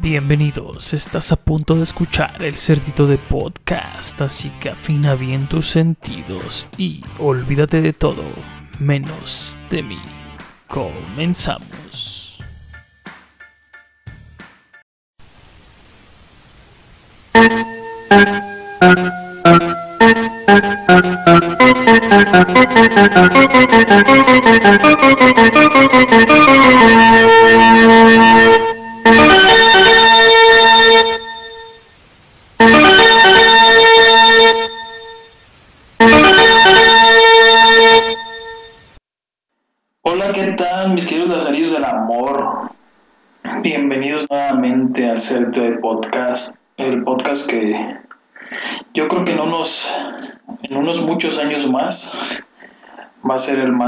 Bienvenidos, estás a punto de escuchar el cerdito de podcast, así que afina bien tus sentidos y olvídate de todo, menos de mí. Comenzamos.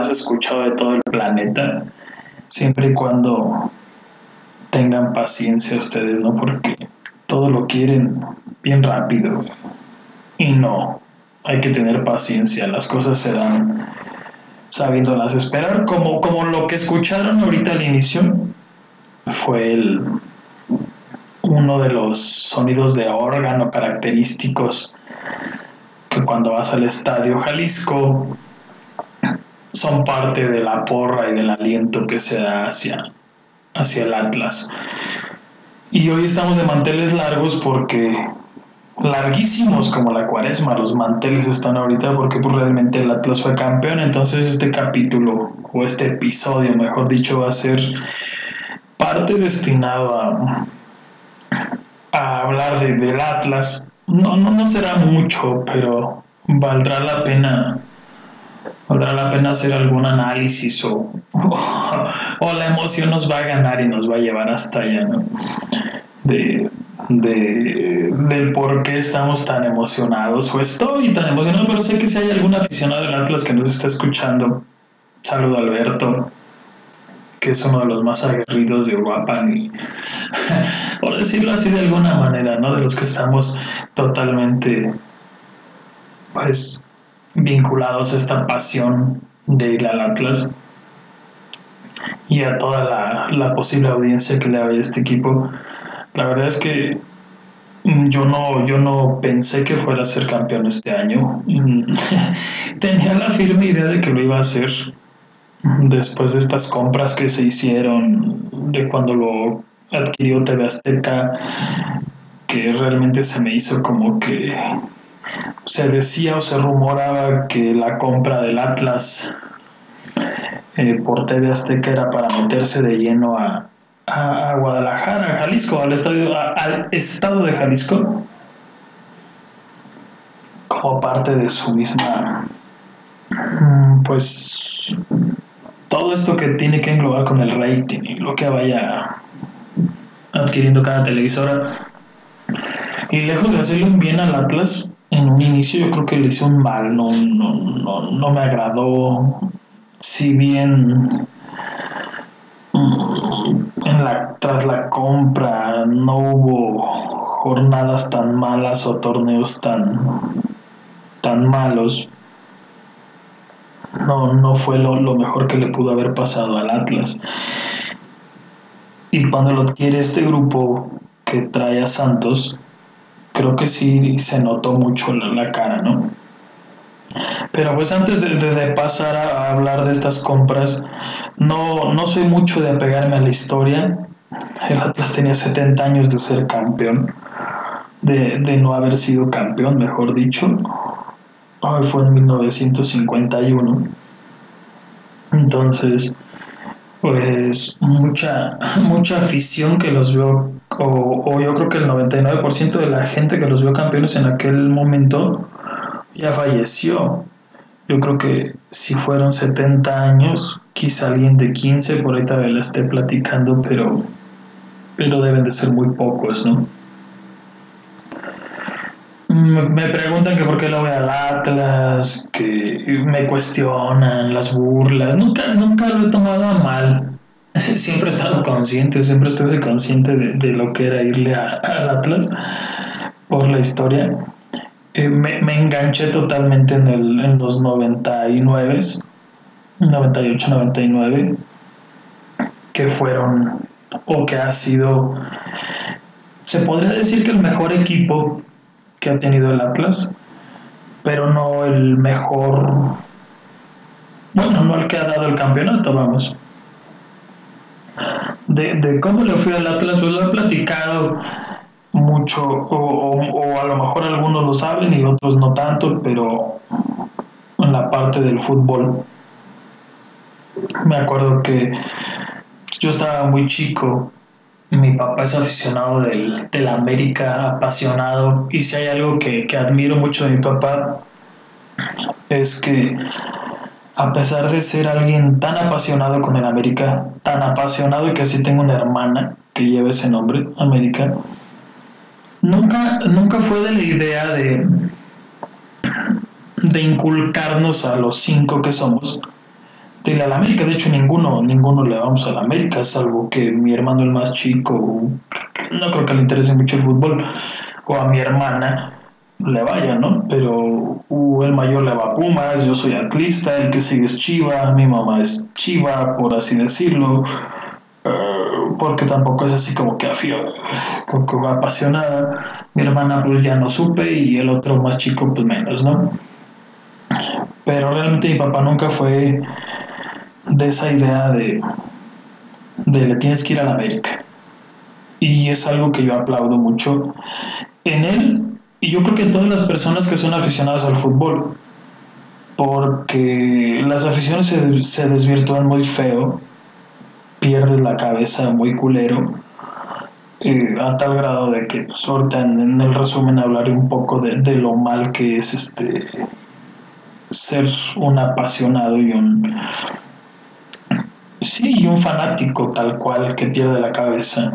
escuchado de todo el planeta, siempre y cuando tengan paciencia ustedes, ¿no? Porque todo lo quieren bien rápido. Y no, hay que tener paciencia, las cosas se dan sabiéndolas esperar, como, como lo que escucharon ahorita al inicio fue el, uno de los sonidos de órgano característicos que cuando vas al estadio Jalisco son parte de la porra y del aliento que se da hacia, hacia el Atlas. Y hoy estamos de manteles largos porque larguísimos como la cuaresma, los manteles están ahorita porque pues, realmente el Atlas fue campeón, entonces este capítulo o este episodio, mejor dicho, va a ser parte destinado a, a hablar de, del Atlas. No, no, no será mucho, pero valdrá la pena valdrá la pena hacer algún análisis o, o, la emoción nos va a ganar y nos va a llevar hasta allá, ¿no? De, de, del por qué estamos tan emocionados o estoy tan emocionado, pero sé que si hay algún aficionado del Atlas que nos está escuchando, saludo Alberto, que es uno de los más aguerridos de Uruapan por decirlo así de alguna manera, ¿no? De los que estamos totalmente pues vinculados a esta pasión de ir al Atlas y a toda la, posible audiencia que le había este equipo. La verdad es que yo no, yo no pensé que fuera a ser campeón este año. Tenía la firme idea de que lo iba a hacer después de estas compras que se hicieron, de cuando lo adquirió TV Azteca, que realmente se me hizo como que se decía o se rumoraba que la compra del Atlas eh, por TV Azteca era para meterse de lleno a, a, Guadalajara, a Jalisco, al, estadio, al estado de Jalisco, como parte de su misma, mm, pues, todo esto que tiene que englobar con el rating y lo que vaya adquiriendo cada televisora. Y lejos de hacerle un bien al Atlas, en un inicio yo creo que le hizo un mal, no, no, no, no me agradó. Si bien en la, tras la compra no hubo jornadas tan malas o torneos tan, tan malos. No, no fue lo, lo mejor que le pudo haber pasado al Atlas. Y cuando lo adquiere este grupo que trae a Santos, creo que sí se notó mucho la, la cara, ¿no? Pero pues antes de, de, pasar a hablar de estas compras, no, no soy mucho de apegarme a la historia. El Atlas tenía 70 años de ser campeón, de, de no haber sido campeón, mejor dicho. Hoy fue en 1951. Entonces, pues mucha, mucha afición que los vio, o, o yo creo que el 99% de la gente que los vio campeones en aquel momento ya falleció. Yo creo que si fueron 70 años, quizá alguien de 15 por ahí todavía la esté platicando, pero, pero deben de ser muy pocos, ¿no? Me preguntan que por qué lo voy al Atlas, que me cuestionan las burlas. Nunca, nunca lo he tomado a mal. Siempre he estado consciente, siempre estuve consciente de, de lo que era irle al Atlas por la historia eh, me, me, enganché totalmente en, el, en los 99, 98, 99, que fueron o que ha sido se podría decir que el mejor equipo que ha tenido el Atlas, pero no el mejor, bueno, no el que ha dado el campeonato, vamos. De, de cómo le fui al Atlas, pues lo he platicado mucho, o, o, a lo mejor algunos lo saben y otros no tanto, pero en la parte del fútbol, me acuerdo que yo estaba muy chico mi papá es aficionado del, del América, apasionado, y si hay algo que, que admiro mucho de mi papá, es que a pesar de ser alguien tan apasionado con el América, tan apasionado y que así tengo una hermana que lleva ese nombre, América, nunca, nunca fue de la idea de, de inculcarnos a los cinco que somos de la América. De hecho, ninguno, ninguno le vamos a la América, salvo que mi hermano el más chico, no creo que le interese mucho el fútbol, o a mi hermana le vaya, ¿no? Pero uh, el mayor le va a Pumas, yo soy atlista, el que sigue es Chiva, mi mamá es Chiva, por así decirlo, eh, porque tampoco es así como que afío, como apasionada. Mi hermana pues ya no supe y el otro más chico pues menos, ¿no? Pero realmente mi papá nunca fue de esa idea de, de le tienes que ir a la América. Y es algo que yo aplaudo mucho en él y yo creo que en todas las personas que son aficionadas al fútbol, porque las aficiones se, se desvirtúan muy feo, pierdes la cabeza muy culero, eh, a tal grado de que pues, en, el resumen hablaré un poco de, de, lo mal que es este ser un apasionado y un Sí, y un fanático tal cual que pierde la cabeza.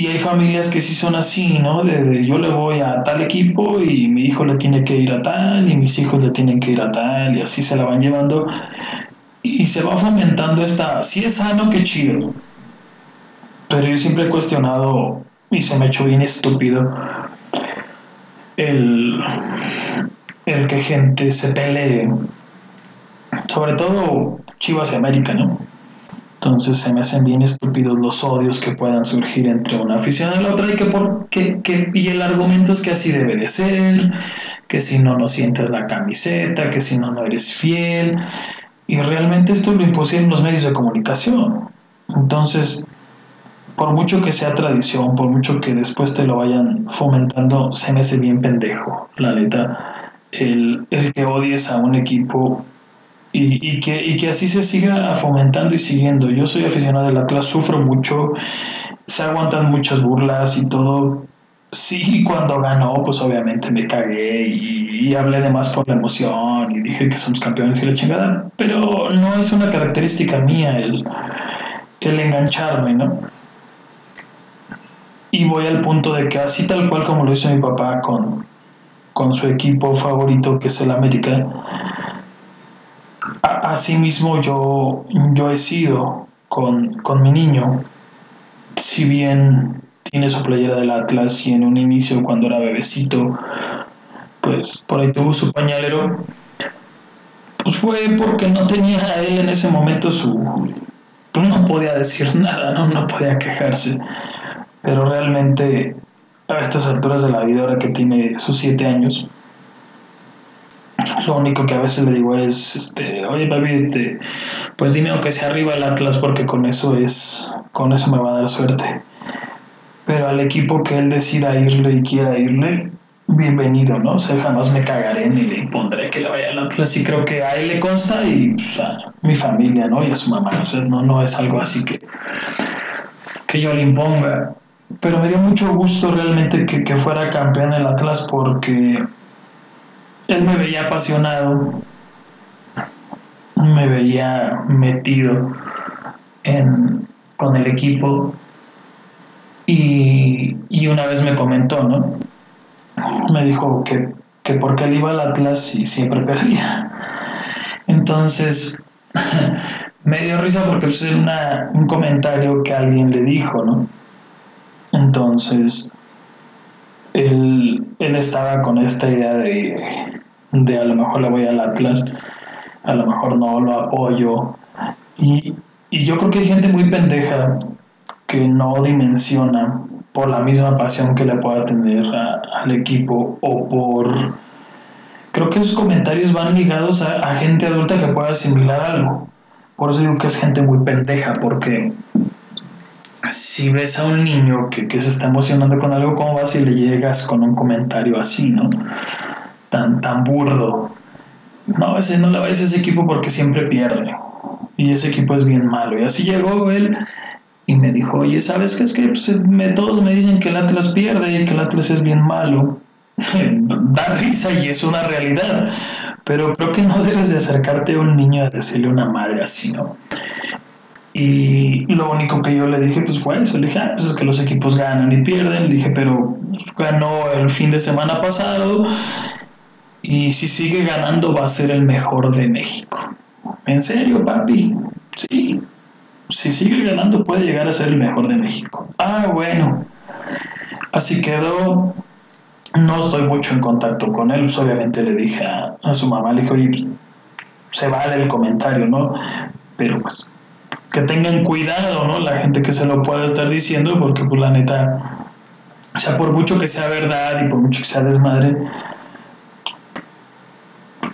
Y, hay familias que sí son así, ¿no? De, yo le voy a tal equipo y mi hijo le tiene que ir a tal y mis hijos le tienen que ir a tal y así se la van llevando y se va fomentando esta, si es sano, qué chido. Pero yo siempre he cuestionado y se me ha hecho bien estúpido el, el que gente se pelee sobre todo Chivas y América, ¿no? Entonces se me hacen bien estúpidos los odios que puedan surgir entre una afición y la otra y que, por, que, y el argumento es que así debe de ser, que si no no sientes la camiseta, que si no no eres fiel y realmente esto lo impusieron los medios de comunicación. Entonces, por mucho que sea tradición, por mucho que después te lo vayan fomentando, se me hace bien pendejo, la neta, el, el que odies a un equipo y, que, y que así se siga fomentando y siguiendo. Yo soy aficionado del Atlas, sufro mucho, se aguantan muchas burlas y todo. Sí, cuando ganó, pues obviamente me cagué y, hablé de más por la emoción y dije que somos campeones y la chingada, pero no es una característica mía el, el engancharme, ¿no? Y voy al punto de que así tal cual como lo hizo mi papá con, con su equipo favorito que es el América, Asimismo yo, yo he sido con, con mi niño, si bien tiene su playera del Atlas y en un inicio cuando era bebecito, pues por ahí tuvo su pañalero, pues fue porque no tenía a él en ese momento su... No podía decir nada, ¿no? no podía quejarse, pero realmente a estas alturas de la vida, ahora que tiene sus siete años, lo único que a veces le digo es, este, oye papi, este, pues dime aunque sea arriba el Atlas porque con eso es, con eso me va a dar suerte. Pero al equipo que él decida irle y quiera irle, bienvenido, ¿no? O sea, jamás me cagaré ni le impondré que le vaya al Atlas y creo que a él le consta y a mi familia, ¿no? Y a su mamá, o sea, no, no es algo así que, que yo le imponga. Pero me dio mucho gusto realmente que, que fuera campeón el Atlas porque él me veía apasionado, me veía metido en, con el equipo y, una vez me comentó, ¿no? Me dijo que, que porque él iba al Atlas y siempre perdía. Entonces, me dio risa porque es un comentario que alguien le dijo, ¿no? Entonces, él, él estaba con esta idea de, de a lo mejor le voy al Atlas, a lo mejor no lo apoyo. Y, y yo creo que hay gente muy pendeja que no dimensiona por la misma pasión que le pueda tener al equipo o por... Creo que esos comentarios van ligados a, gente adulta que pueda asimilar algo. Por eso digo que es gente muy pendeja, porque si ves a un niño que, que, se está emocionando con algo, ¿cómo vas y le llegas con un comentario así, no? Tan, tan burdo. No, ese no le vayas a ese equipo porque siempre pierde. Y ese equipo es bien malo. Y así llegó él y me dijo, oye, ¿sabes qué? Es que pues, todos me dicen que el Atlas pierde y que el Atlas es bien malo. da risa y es una realidad. Pero creo que no debes de acercarte a un niño a decirle una madre así, ¿no? Y lo único que yo le dije pues fue eso, le dije, ah, pues es que los equipos ganan y pierden, le dije, pero ganó el fin de semana pasado y si sigue ganando va a ser el mejor de México. ¿En serio, papi? Sí. Si sigue ganando puede llegar a ser el mejor de México. Ah, bueno. Así quedó. No estoy mucho en contacto con él. Pues, obviamente le dije a, su mamá, le dije, oye, se vale el comentario, ¿no? Pero pues que tengan cuidado, ¿no? La gente que se lo pueda estar diciendo, porque pues la neta, o sea, por mucho que sea verdad y por mucho que sea desmadre,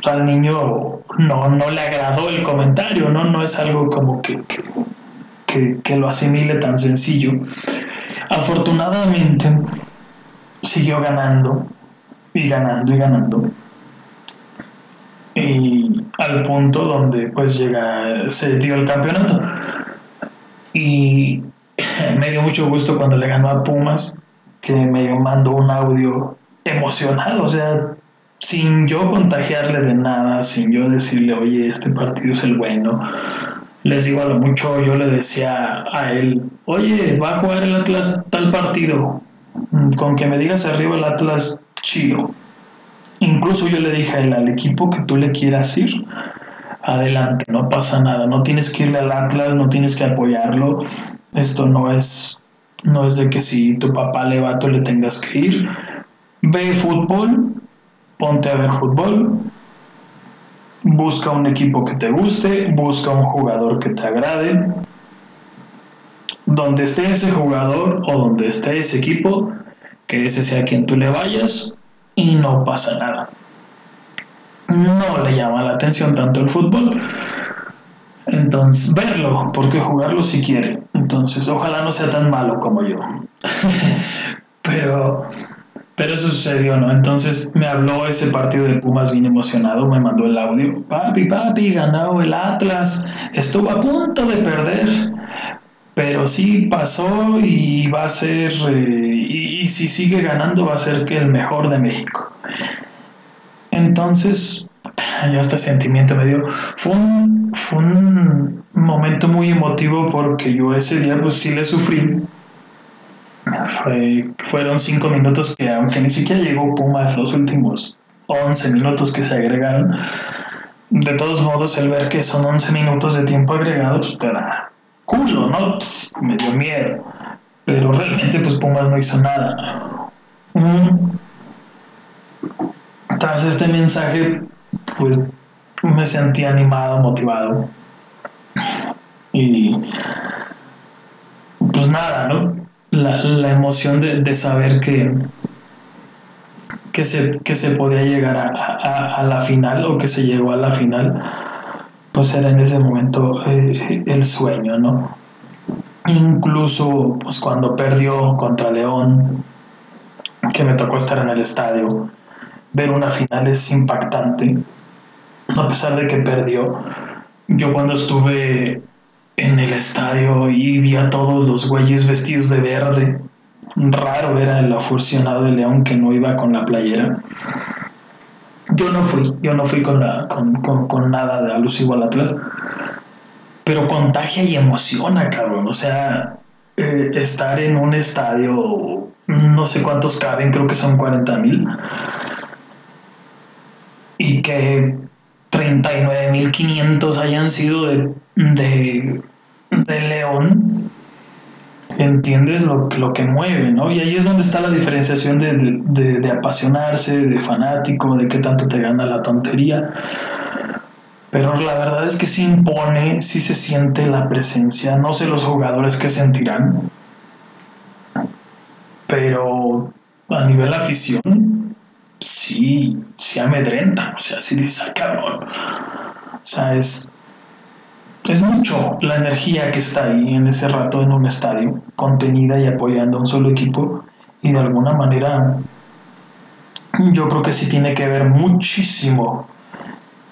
al niño no, no le agradó el comentario, ¿no? No es algo como que, que, lo asimile tan sencillo. Afortunadamente, siguió ganando y ganando y ganando. Y al punto donde pues llega, se dio el campeonato. Y me dio mucho gusto cuando le ganó a Pumas, que me mandó un audio emocionado, o sea, sin yo contagiarle de nada, sin yo decirle, oye, este partido es el bueno. Les digo a lo mucho, yo le decía a él, oye, va a jugar el Atlas tal partido, con que me digas arriba el Atlas, chido. Incluso yo le dije a él, al equipo que tú le quieras ir, adelante, no pasa nada, no tienes que irle al Atlas, no tienes que apoyarlo, esto no es, no es de que si tu papá le va, tú le tengas que ir. Ve fútbol, ponte a ver fútbol, busca un equipo que te guste, busca un jugador que te agrade. Donde esté ese jugador o donde esté ese equipo, que ese sea quien tú le vayas y no pasa nada. No le llama la atención tanto el fútbol. Entonces, verlo, porque jugarlo si quiere. Entonces, ojalá no sea tan malo como yo. Pero pero eso sucedió, ¿no? Entonces me habló ese partido de Pumas bien emocionado, me mandó el audio. Papi, papi, ganado el Atlas. Estuvo a punto de perder, pero sí pasó y va a ser, eh, y, si sigue ganando va a ser que el mejor de México. Entonces, ya este sentimiento me dio. Fue un, fue un momento muy emotivo porque yo ese día pues sí le sufrí fueron cinco minutos que, aunque ni siquiera llegó Pumas los últimos 11 minutos que se agregaron, de todos modos, el ver que son 11 minutos de tiempo agregado, pues te da culo, ¿no? Me dio miedo. Pero realmente, pues Pumas no hizo nada. Tras este mensaje, pues me sentí animado, motivado. Y pues nada, ¿no? La, emoción de, saber que, que, se, que se podía llegar a, la final o que se llegó a la final, pues era en ese momento eh, el sueño, ¿no? Incluso pues cuando perdió contra León, que me tocó estar en el estadio, ver una final es impactante, a pesar de que perdió. Yo cuando estuve en el estadio y vi a todos los güeyes vestidos de verde. Raro era el aficionado de León que no iba con la playera. Yo no fui, yo no fui con, la, con, nada de alusivo al Atlas, pero contagia y emociona, cabrón. O sea, eh, estar en un estadio, no sé cuántos caben, creo que son 40 mil, y que 39.500 hayan sido de, de, de León, entiendes lo, lo, que mueve, ¿no? Y ahí es donde está la diferenciación de, de, de, apasionarse, de fanático, de qué tanto te gana la tontería. Pero la verdad es que sí impone, sí se siente la presencia. No sé los jugadores que sentirán, pero a nivel afición, sí, sí amedrenta, o sea, sí dice, cabrón. O sea, es, es mucho la energía que está ahí en ese rato en un estadio, contenida y apoyando a un solo equipo, y de alguna manera yo creo que sí tiene que ver muchísimo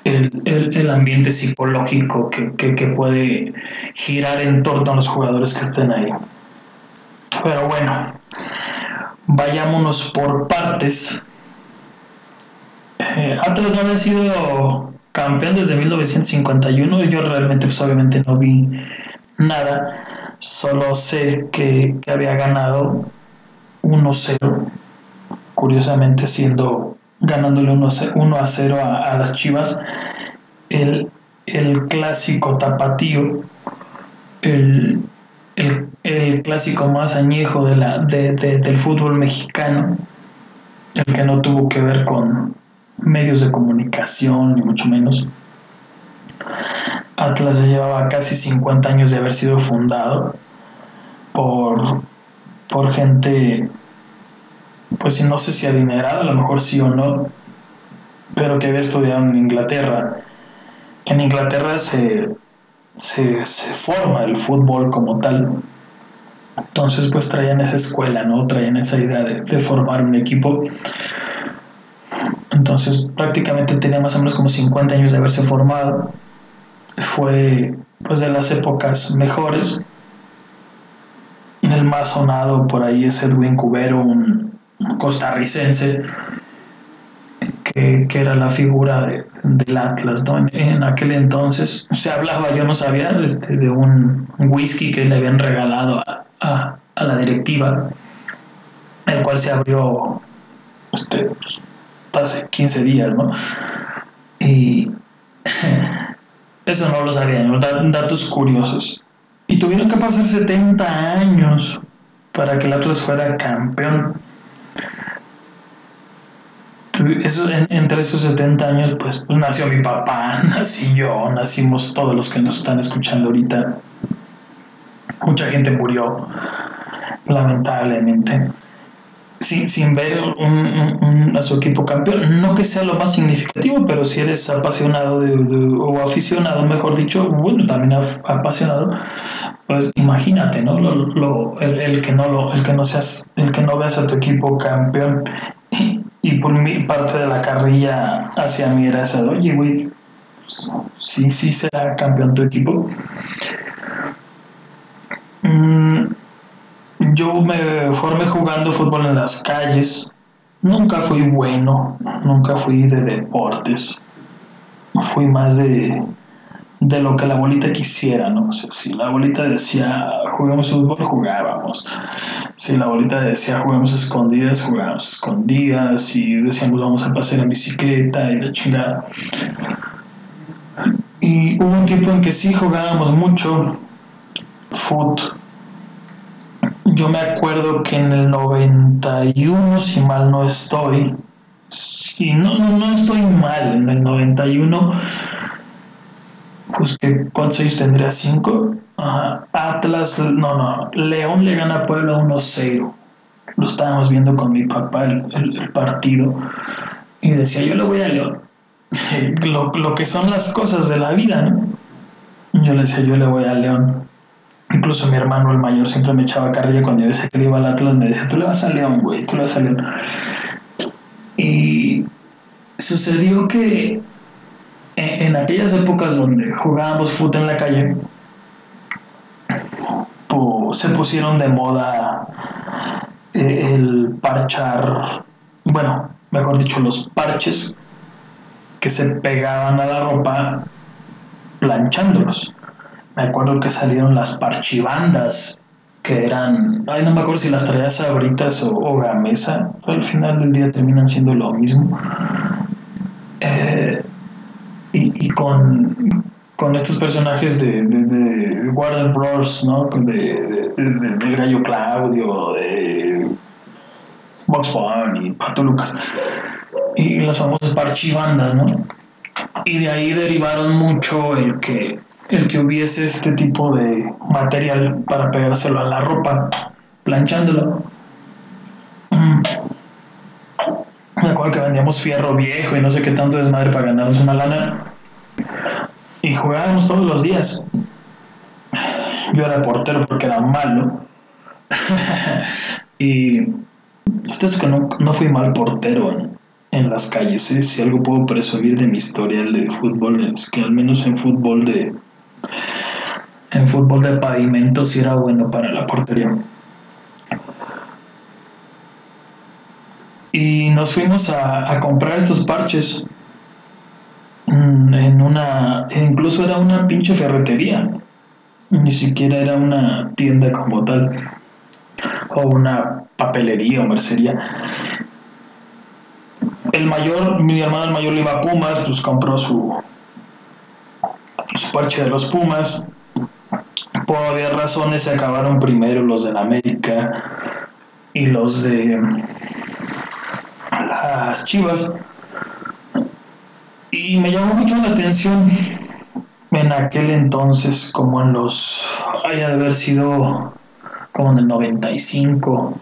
el, el, ambiente psicológico que, que, que, puede girar en torno a los jugadores que estén ahí. Pero bueno, vayámonos por partes. Atlas no había sido campeón desde 1951. Yo realmente, pues obviamente no vi nada. Solo sé que, había ganado 1-0 curiosamente siendo ganándole 1 a 0 a, las Chivas, el, clásico tapatío, el, clásico más añejo de la, del fútbol mexicano, el que no tuvo que ver con medios de comunicación, ni mucho menos. Atlas ya llevaba casi 50 años de haber sido fundado por, por gente pues no sé si adinerada, a lo mejor sí o no, pero que había estudiado en Inglaterra. En Inglaterra se, se, forma el fútbol como tal. Entonces pues traían esa escuela, ¿no? Traían esa idea de, de formar un equipo. Entonces prácticamente tenía más o menos como 50 años de haberse formado. Fue pues de las épocas mejores. El más sonado por ahí es Edwin Cubero, un, costarricense que, era la figura del Atlas, ¿no? En, aquel entonces se hablaba, yo no sabía, este, de un whisky que le habían regalado a, la directiva, el cual se abrió este, hace 15 días, ¿no? Y eso no lo sabían, datos curiosos. Y tuvieron que pasar 70 años para que el Atlas fuera campeón eso, entre esos 70 años, pues, nació mi papá, nací yo, nacimos todos los que nos están escuchando ahorita. Mucha gente murió, lamentablemente, sin, sin ver a su equipo campeón. No que sea lo más significativo, pero si eres apasionado o aficionado, mejor dicho, bueno, también apasionado, pues imagínate, ¿no? Lo, el, que no lo, el que no seas, el que no veas a tu equipo campeón y, por mi parte de la carrilla hacia mí era esa, oye, güey, pues, sí, sí será campeón tu equipo. Mm, yo me formé jugando fútbol en las calles. Nunca fui bueno, nunca fui de deportes. Fui más de, de lo que la abuelita quisiera, ¿no? O sea, si la abuelita decía juguemos fútbol, jugábamos. Si la abuelita decía juguemos escondidas, jugábamos escondidas. Si decíamos vamos a pasear en bicicleta y la chingada. Y hubo un tiempo en que sí jugábamos mucho foot. Yo me acuerdo que en el 91, si mal no estoy, si no, no, estoy mal, en el 91 pues que ¿cuántos tendría? ¿Cinco? Ajá. Atlas, no, no, León le gana a Puebla 1-0. Lo estábamos viendo con mi papá el, partido y decía, yo le voy a León. lo, lo, que son las cosas de la vida, ¿no? Yo le decía, yo le voy a León. Incluso mi hermano, el mayor, siempre me echaba carrilla cuando yo decía que le iba al Atlas, me decía, tú le vas a León, güey, tú le vas a León. Y sucedió que en aquellas épocas donde jugábamos fútbol en la calle, se pusieron de moda eh, el parchar, bueno, mejor dicho, los parches que se pegaban a la ropa planchándolos. Me acuerdo que salieron las parchibandas, que eran, ay, no me acuerdo si las traías sabritas o, gamesa, al final del día terminan siendo lo mismo. Eh, y, con, con, estos personajes de, de, Warner Bros., ¿no? De, de, Gallo Claudio, de Box Bunny, Pato Lucas, y las famosas parchibandas, ¿no? Y de ahí derivaron mucho el que, el que hubiese este tipo de material para pegárselo a la ropa, planchándolo. Mm. acuerdo que vendíamos fierro viejo y no sé qué tanto desmadre para ganarnos una lana. Y jugábamos todos los días. Yo era portero porque era malo. y esto es que no, no fui mal portero en, en las calles. ¿eh? Si algo puedo presumir de mi historial de fútbol es que al menos en fútbol de en fútbol de pavimento sí era bueno para la portería. Y nos fuimos a, a comprar estos parches mm, en una, incluso era una pinche ferretería, ni siquiera era una tienda como tal, o una papelería o mercería. El mayor, mi hermano el mayor le iba a Pumas, pues compró su, su parche de los Pumas. Por varias razones se acabaron primero los de la América y los de las Chivas. Y me llamó mucho la atención en aquel entonces, como en los, haya de haber sido como en el 95,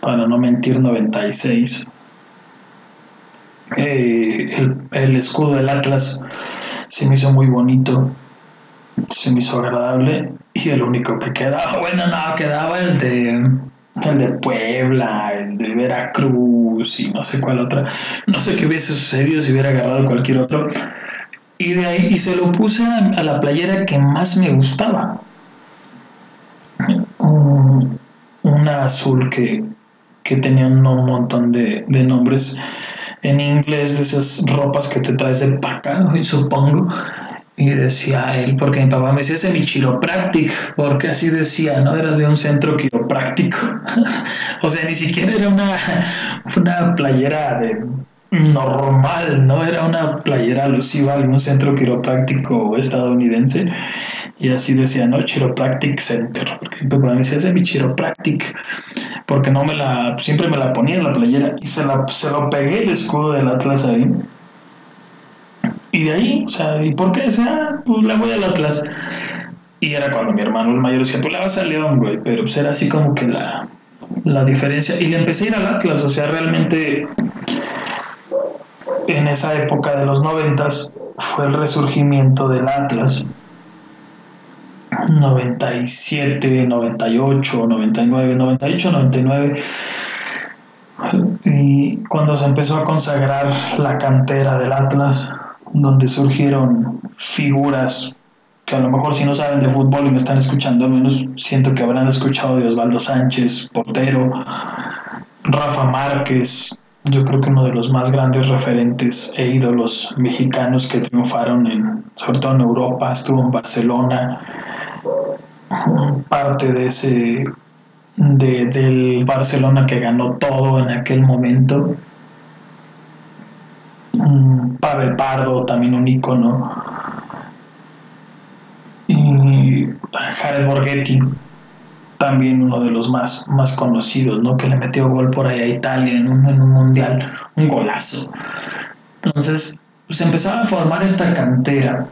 para no mentir, 96. Eh, el escudo del Atlas se me hizo muy bonito, se me hizo agradable y el único que quedaba, bueno, no, quedaba el de el de Puebla, el de Veracruz y no sé cuál otra. No sé qué hubiese sucedido si hubiera agarrado cualquier otro. Y de ahí y se lo puse a la playera que más me gustaba. Un, una azul que, que tenía un montón de, de nombres en inglés de esas ropas que te traes de paca, supongo. Y decía él, porque mi papá me decía, ese es mi chiropractic, porque así decía, ¿no? Era de un centro quiropráctico. o sea, ni siquiera era una, una playera de normal, ¿no? Era una playera alusiva a algún centro quiropráctico estadounidense. Y así decía, ¿no? Chiropractic Center. Mi papá me decía, ese es mi chiropractic. Porque no me la, siempre me la ponía en la playera. Y se, la, se lo pegué el escudo del Atlas ahí y de ahí, o sea, ¿y por qué? O pues le voy al Atlas. Y era cuando mi hermano el mayor decía, pues le vas al León, güey. Pero pues era así como que la, la diferencia. Y le empecé a ir al Atlas, o sea, realmente en esa época de los noventas fue el resurgimiento del Atlas. 97, 98, 99, 98, 99. Y cuando se empezó a consagrar la cantera del Atlas, donde surgieron figuras que a lo mejor si no saben de fútbol y me están escuchando, al menos siento que habrán escuchado de Osvaldo Sánchez, portero, Rafa Márquez, yo creo que uno de los más grandes referentes e ídolos mexicanos que triunfaron en, sobre todo en Europa, estuvo en Barcelona, parte de ese de, del Barcelona que ganó todo en aquel momento. Pavel Pardo, también un icono. Y Jared Borghetti, también uno de los más, más conocidos, ¿no? Que le metió gol por ahí a Italia en un, en un mundial, un golazo. Entonces, pues empezaba a formar esta cantera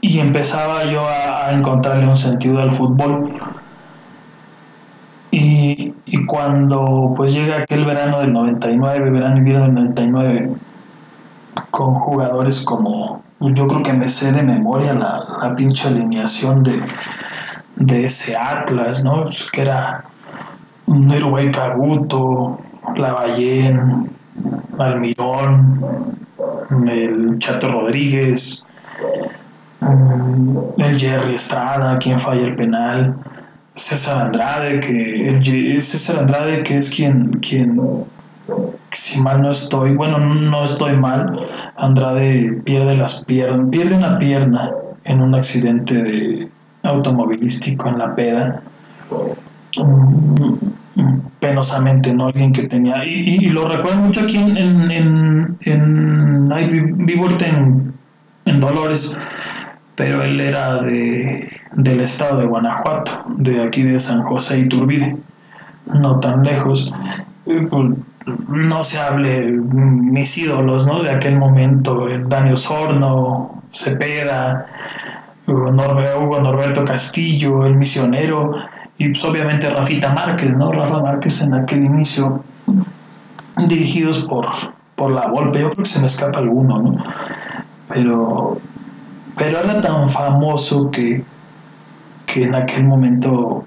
y empezaba yo a, encontrarle un sentido al fútbol y cuando pues llega aquel verano del 99, verano invierno del 99, con jugadores como, yo creo que me sé de memoria la, la pinche alineación de, de ese Atlas, ¿no? Que era Uruguay Caguto, Lavallén, Almirón, el Chato Rodríguez, mm, el Jerry Estrada, quien falla el penal, César Andrade, que César Andrade, que es quien, quien, si mal no estoy, bueno, no estoy mal, Andrade pierde las piernas, pierde una pierna en un accidente de automovilístico en la peda. Mm, penosamente, ¿no? Alguien que tenía. Y, lo recuerdo mucho aquí en. en, en, en vivo en, en Dolores pero él era de, del estado de Guanajuato, de aquí de San José Iturbide, no tan lejos. Pues, no se hable mis ídolos ¿no? de aquel momento, Daniel Sorno, Cepeda, Hugo, Norberto Castillo, el misionero, y pues obviamente Rafita Márquez, ¿no? Rafa Márquez en aquel inicio dirigidos por, por la Volpe. Yo creo que se me escapa alguno, ¿no? Pero, pero era tan famoso que, que en aquel momento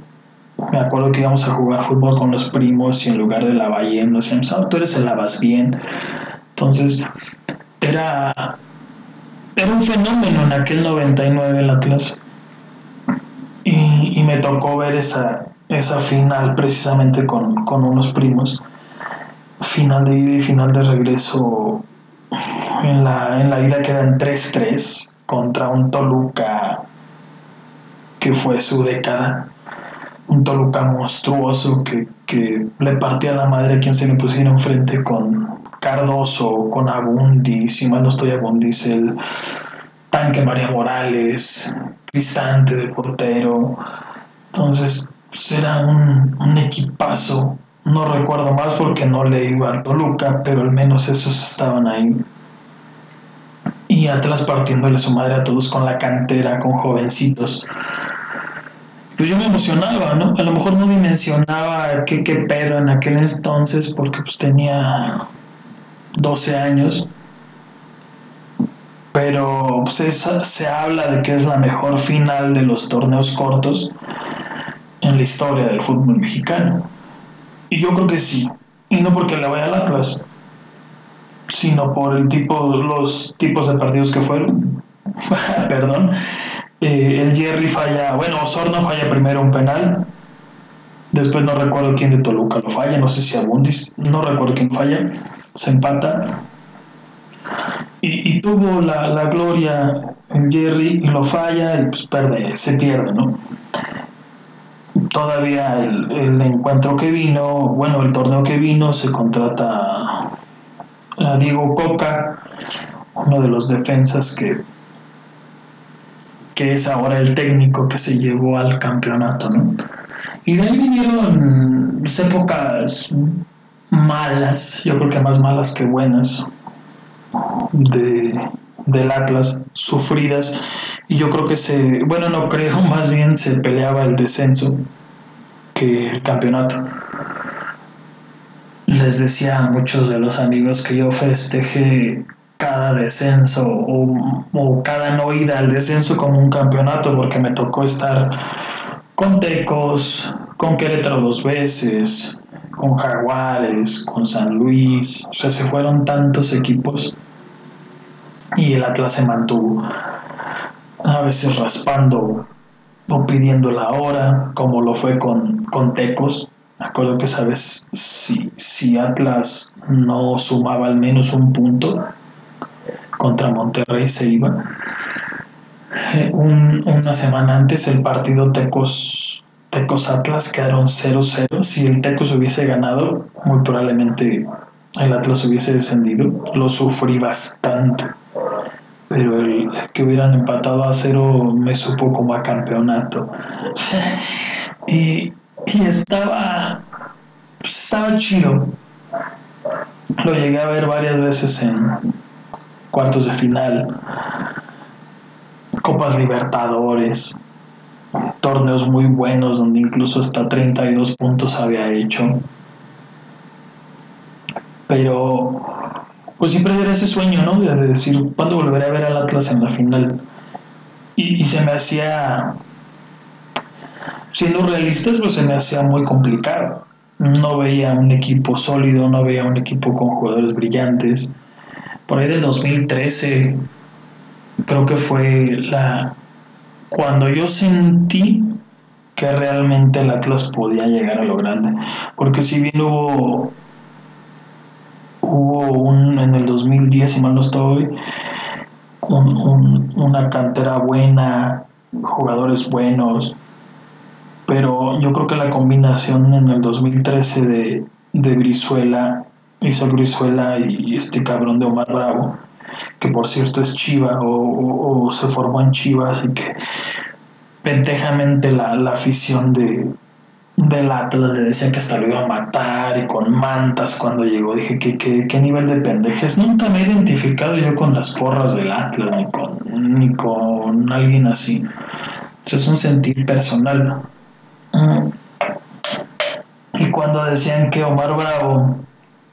me acuerdo que íbamos a jugar fútbol con los primos y en lugar de la ballena nos decían, ah, tú eres el lavas bien. Entonces, era, era un fenómeno en aquel 99 el Atlas. Y, y me tocó ver esa, esa final precisamente con, con unos primos. Final de ida y final de regreso en la, en la ida quedan 3-3 contra un Toluca que fue su década un Toluca monstruoso que, que le partía la madre a quien se le pusiera enfrente con Cardoso, con Abundi, si mal no estoy Abundi, el tanque María Morales, Cristante de portero. Entonces, era un, un equipazo. No recuerdo más porque no le iba a Toluca, pero al menos esos estaban ahí. Y atrás partiéndole su madre a todos con la cantera, con jovencitos pues yo me emocionaba, ¿no? A lo mejor no dimensionaba qué, qué pedo en aquel entonces porque pues tenía 12 años, pero pues se habla de que es la mejor final de los torneos cortos en la historia del fútbol mexicano. Y yo creo que sí, y no porque le vaya al Atlas, sino por el tipo, los tipos de partidos que fueron, perdón, eh, el Jerry falla, bueno, Osorno falla primero un penal, después no recuerdo quién de Toluca lo falla, no sé si Abundis, no recuerdo quién falla, se empata. Y, tuvo la, gloria el Jerry y lo falla y pues pierde, se pierde, ¿no? Todavía el, el encuentro que vino, bueno, el torneo que vino, se contrata a Diego Coca, uno de los defensas que que es ahora el técnico que se llevó al campeonato, ¿no? Y de ahí vinieron épocas malas, yo creo que más malas que buenas, de, del Atlas, sufridas, y yo creo que se, bueno, no creo, más bien se peleaba el descenso que el campeonato. Les decía a muchos de los amigos que yo festejé cada descenso o, cada no ida al descenso como un campeonato porque me tocó estar con Tecos, con Querétaro dos veces, con Jaguares, con San Luis, o sea, se fueron tantos equipos y el Atlas se mantuvo a veces raspando o pidiendo la hora, como lo fue con, con Tecos. Me acuerdo que, sabes, si, si Atlas no sumaba al menos un punto, contra Monterrey se iba. Eh, una semana antes el partido Tecos, Tecos Atlas quedaron 0-0. Si el Tecos hubiese ganado, muy probablemente el Atlas hubiese descendido. Lo sufrí bastante. Pero el, que hubieran empatado a cero me supo como a campeonato. y, estaba, pues estaba chido. Lo llegué a ver varias veces en, cuartos de final, Copas Libertadores, torneos muy buenos donde incluso hasta 32 puntos había hecho. Pero pues siempre era ese sueño, ¿no? De decir, ¿cuándo volveré a ver al Atlas en la final? Y, y se me hacía, siendo realistas, pues se me hacía muy complicado. No veía un equipo sólido, no veía un equipo con jugadores brillantes por ahí del 2013, creo que fue la cuando yo sentí que realmente el Atlas podía llegar a lo grande. Porque si bien hubo, hubo un, en el 2010, si mal no estoy, una cantera buena, jugadores buenos, pero yo creo que la combinación en el 2013 de, de Brizuela hizo Brizuela y este cabrón de Omar Bravo, que por cierto es Chiva o, se formó en Chivas y que pendejamente la, la afición de, del Atlas le decía que hasta lo iba a matar y con mantas cuando llegó. Dije, ¿qué, qué, nivel de pendejes? Nunca me he identificado yo con las porras del Atlas ni con, ni con alguien así. es un sentir personal. Mm. Y cuando decían que Omar Bravo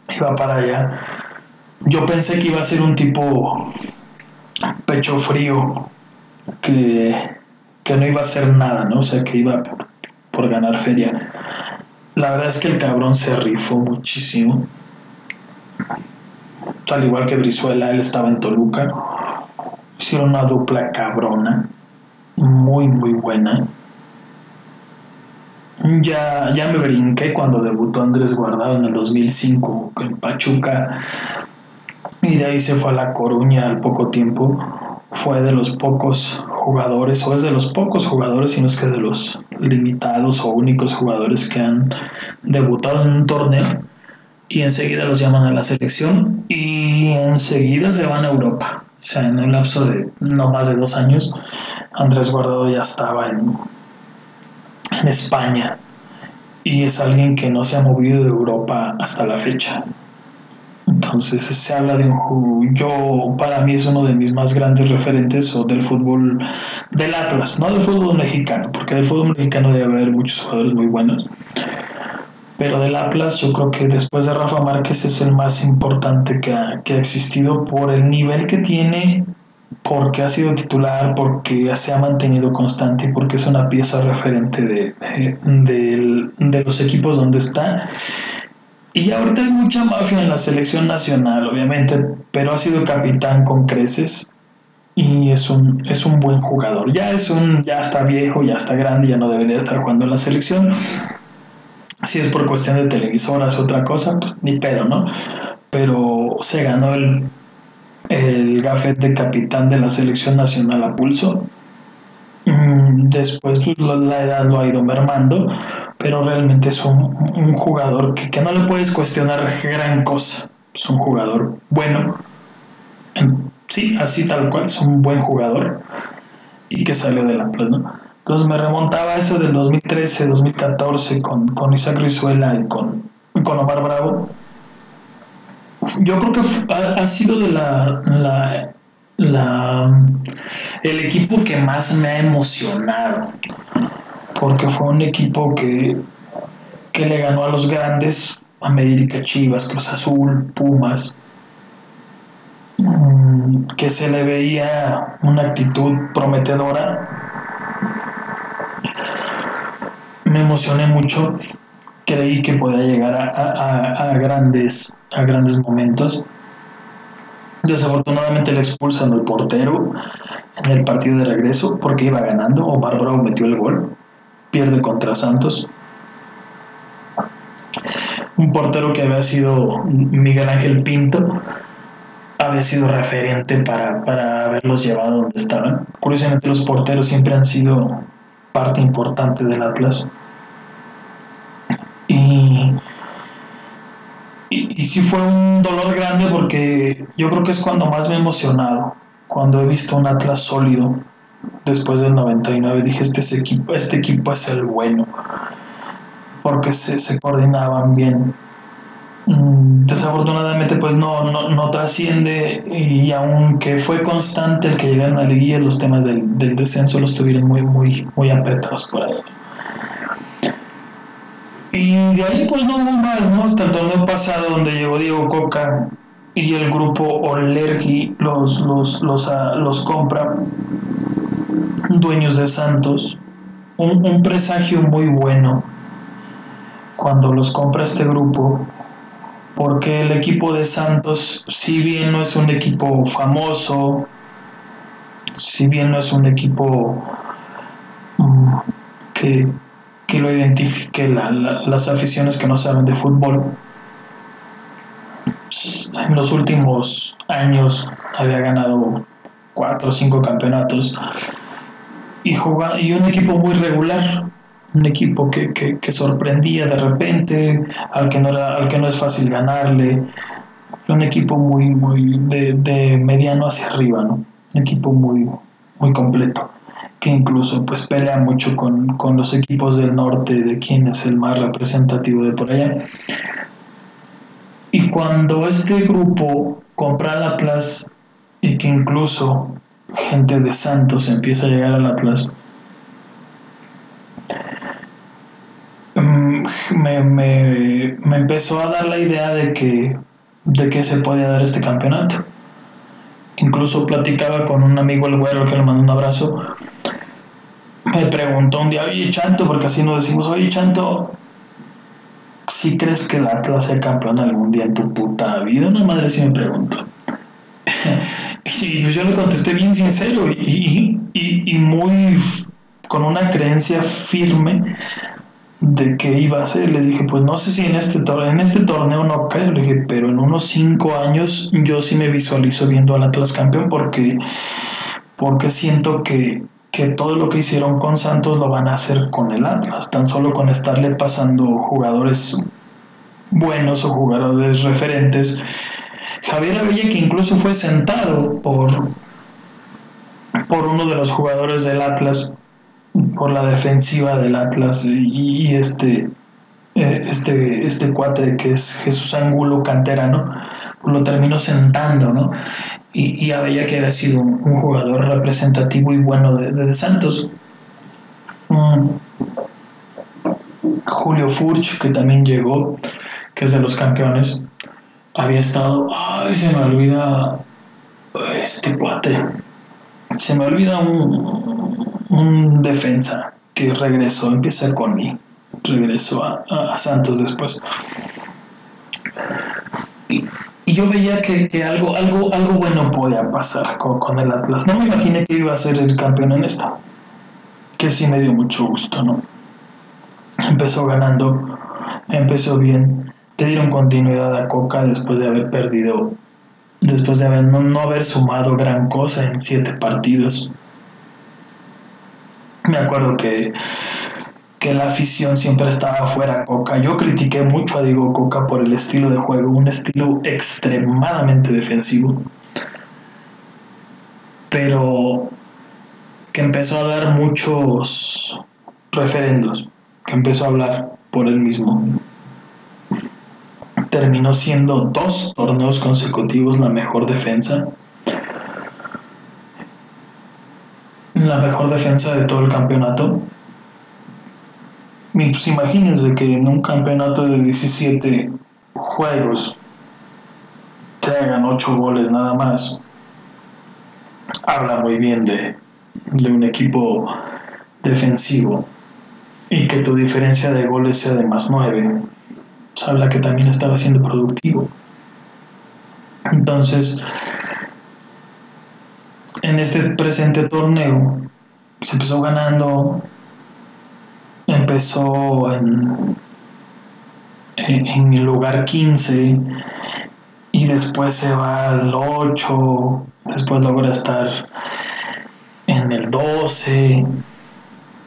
iba para allá. Yo pensé que iba a ser un tipo pecho frío, que, que no iba a hacer nada, ¿no? O sea, que iba por, por ganar feria. La verdad es que el cabrón se rifó muchísimo. Al igual que Brizuela, él estaba en Toluca. Hicieron una dupla cabrona, muy, muy buena. Ya, ya me brinqué cuando debutó Andrés Guardado en el 2005 en Pachuca y de ahí se fue a La Coruña al poco tiempo. Fue de los pocos jugadores, o es de los pocos jugadores, si no es que de los limitados o únicos jugadores que han debutado en un torneo y enseguida los llaman a la selección y enseguida se van a Europa. O sea, en un lapso de no más de dos años, Andrés Guardado ya estaba en España y es alguien que no se ha movido de Europa hasta la fecha. Entonces se habla de un yo para mí es uno de mis más grandes referentes o del fútbol del Atlas, no del fútbol mexicano, porque del fútbol mexicano debe haber muchos jugadores muy buenos. Pero del Atlas yo creo que después de Rafa Márquez es el más importante que ha, existido por el nivel que tiene, porque ha sido titular, porque se ha mantenido constante y porque es una pieza referente de, de los equipos donde está y ahorita hay mucha mafia en la selección nacional, obviamente, pero ha sido capitán con creces y es un, es un buen jugador. Ya es un, ya está viejo, ya está grande, ya no debería estar jugando en la selección. Si es por cuestión de televisoras otra cosa, pues ni pedo, ¿no? Pero se ganó el, el gafet de capitán de la selección nacional a pulso. Mm, después pues, la edad lo ha ido mermando pero realmente es un, un jugador que, que, no le puedes cuestionar gran cosa. Es un jugador bueno. Sí, así tal cual, es un buen jugador y que salió del Atlas, ¿no? Entonces me remontaba a eso del 2013, 2014 con, con Isaac Rizuela y con, con Omar Bravo. Yo creo que ha, sido de la, la, el equipo que más me ha emocionado porque fue un equipo que, que le ganó a los grandes, América, Chivas, Cruz Azul, Pumas, mm, que se le veía una actitud prometedora. Me emocioné mucho, creí que podía llegar a, grandes, a grandes momentos. Desafortunadamente le expulsan al portero en el partido de regreso porque iba ganando. Omar Bravo metió el gol pierde contra Santos. Un portero que había sido Miguel Ángel Pinto, había sido referente para, para haberlos llevado donde estaban. Curiosamente los porteros siempre han sido parte importante del Atlas. Y, y, y sí fue un dolor grande porque yo creo que es cuando más me he emocionado, cuando he visto un Atlas sólido, después del 99 dije este, es equipo, este equipo es el bueno porque se, se coordinaban bien. Mm, desafortunadamente pues no, no, no, trasciende y aunque fue constante el que llegaron a la liguilla los temas del, del descenso los tuvieron muy muy muy apretados por ahí. Y de ahí pues no hubo más no hasta el torneo pasado donde llegó Diego Coca y el grupo Olergi los, los, los, uh, los compra dueños de Santos, un, un, presagio muy bueno cuando los compra este grupo, porque el equipo de Santos, si bien no es un equipo famoso, si bien no es un equipo um, que, que, lo identifique la, la, las aficiones que no saben de fútbol, en los últimos años había ganado cuatro o cinco campeonatos y, jugaba, y un equipo muy regular, un equipo que, que, que, sorprendía de repente, al que no, era, al que no es fácil ganarle, un equipo muy, muy de, de mediano hacia arriba, ¿no? un equipo muy, muy completo que incluso pues pelea mucho con, con los equipos del norte de quién es el más representativo de por allá y cuando este grupo compra el Atlas y que incluso gente de Santos empieza a llegar al Atlas, mm, me, me, me empezó a dar la idea de que, de que se podía dar este campeonato. Incluso platicaba con un amigo el güero que le mandó un abrazo. Me preguntó un día, oye Chanto, porque así nos decimos, oye Chanto, si crees que el Atlas sea campeón algún día en tu puta vida? Una madre sí me preguntó. y pues yo le contesté bien sincero y, y, y muy con una creencia firme de que iba a ser. Le dije, pues no sé si en este, en este torneo no cae. Le dije, pero en unos cinco años yo sí me visualizo viendo al Atlas campeón porque, porque siento que, que todo lo que hicieron con Santos lo van a hacer con el Atlas. Tan solo con estarle pasando jugadores buenos o jugadores referentes. Javier Abella, que incluso fue sentado por, por uno de los jugadores del Atlas, por la defensiva del Atlas y, este, eh, este, este cuate que es Jesús Angulo Canterano, lo terminó sentando, ¿no? Y, y Abella que había sido un, jugador representativo y bueno de, Santos. Mm. Julio Furch, que también llegó, que es de los campeones, había estado, ay, se me olvida este cuate, se me olvida un, un defensa que regresó, empieza con I, regresó a, Santos después. Y, yo veía que, algo, algo, algo bueno podía pasar con, el Atlas. No me imaginé que iba a ser el campeón en esta, que sí me dio mucho gusto, ¿no? Empezó ganando, empezó bien, le dieron continuidad a Coca después de haber perdido, después de haber, no haber sumado gran cosa en siete partidos me acuerdo que, que la afición siempre estaba fuera Coca. Yo critiqué mucho a Diego Coca por el estilo de juego, un estilo extremadamente defensivo, pero que empezó a dar muchos referendos, que empezó a hablar por él mismo. Terminó siendo dos torneos consecutivos la mejor defensa la mejor defensa de todo el campeonato. Pues imagínense que en un campeonato de 17 juegos te hagan 8 goles nada más. Habla muy bien de, de un equipo defensivo y que tu diferencia de goles sea de más 9. habla que también estaba siendo productivo. Entonces, en este presente torneo se empezó ganando, empezó en, en, el lugar 15 y después se va al 8, después logra estar en el 12,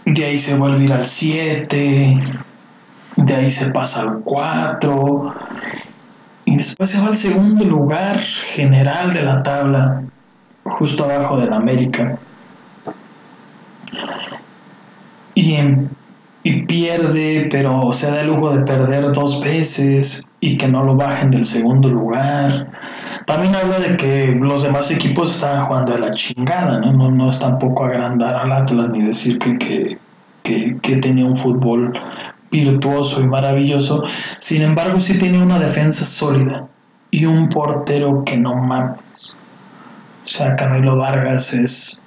de ahí se vuelve a ir al 7, de ahí se pasa al 4 y después se va al segundo lugar general de la tabla justo abajo de la América. Y, y pierde, pero se da el lujo de perder dos veces y que no lo bajen del segundo lugar. También habla de que los demás equipos están jugando de la chingada, ¿no? No, no es tampoco agrandar al Atlas ni decir que, que, que, tenía un fútbol virtuoso y maravilloso. Sin embargo, sí tiene una defensa sólida y un portero que no mames. O sea, Camilo Vargas es,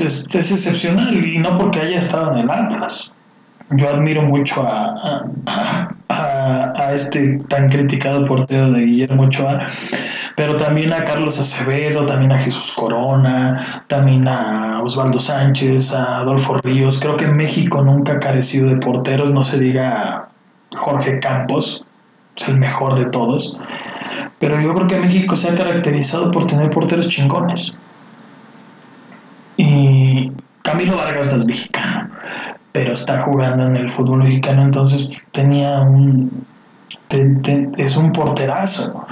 es, excepcional y no porque haya estado en el Atlas. Yo admiro mucho a, a, este tan criticado portero de Guillermo Ochoa, pero también a Carlos Acevedo, también a Jesús Corona, también a Osvaldo Sánchez, a Adolfo Ríos. Creo que México nunca ha carecido de porteros, no se diga Jorge Campos, es el mejor de todos. Pero yo creo que México se ha caracterizado por tener porteros chingones. Y Camilo Vargas no es mexicano, pero está jugando en el fútbol mexicano, entonces tenía un. es un porterazo.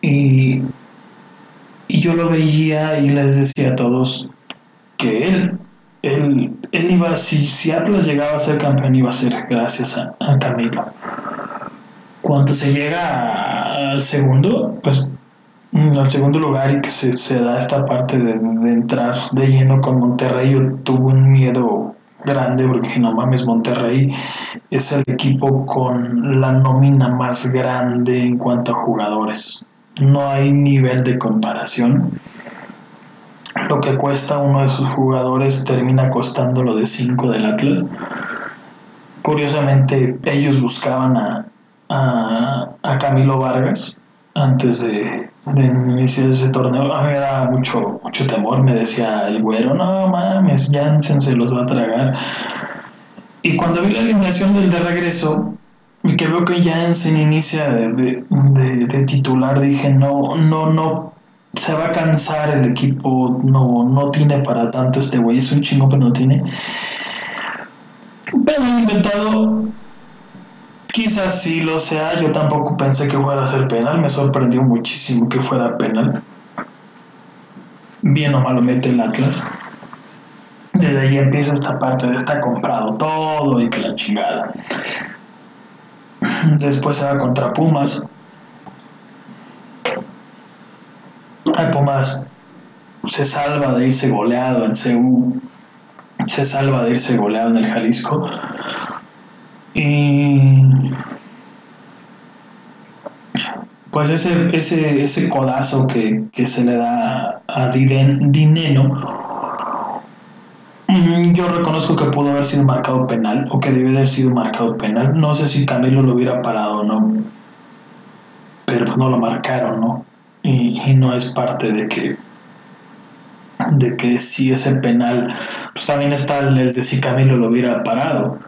Y, y yo lo veía y les decía a todos que él, él, él iba, si, si Atlas llegaba a ser campeón, iba a ser gracias a, a Camilo. Cuando se llega al segundo, pues mm, al segundo lugar y que se, da esta parte de, entrar de lleno con Monterrey, yo tuve un miedo grande, porque no mames, Monterrey es el equipo con la nómina más grande en cuanto a jugadores. No hay nivel de comparación. Lo que cuesta uno de sus jugadores termina costando lo de 5 del Atlas. Curiosamente, ellos buscaban a, a, Camilo Vargas antes de, de, iniciar ese torneo. Me daba mucho, mucho temor, me decía el güero, no mames, Jansen se los va a tragar. Y cuando vi la alineación del de regreso, y que veo que Jansen inicia de, de, titular, dije, no, no, no, se va a cansar el equipo, no, no tiene para tanto este güey, es un chingo, pero no tiene. Pero inventado Quizás sí lo sea, yo tampoco pensé que fuera a ser penal, me sorprendió muchísimo que fuera penal. Bien o mal lo mete el Atlas. Desde ahí empieza esta parte de está comprado todo y que la chingada. Después se va contra Pumas. A Pumas se salva de irse goleado en CU. Se salva de irse goleado en el Jalisco y pues ese, ese, ese codazo que, se le da a Dineno, mm, yo reconozco que pudo haber sido marcado penal o que debe haber sido marcado penal. No sé si Camilo lo hubiera parado o no, pero pues no lo marcaron, ¿no? Y, y no es parte de que de que si ese penal, pues también está el de si Camilo lo hubiera parado.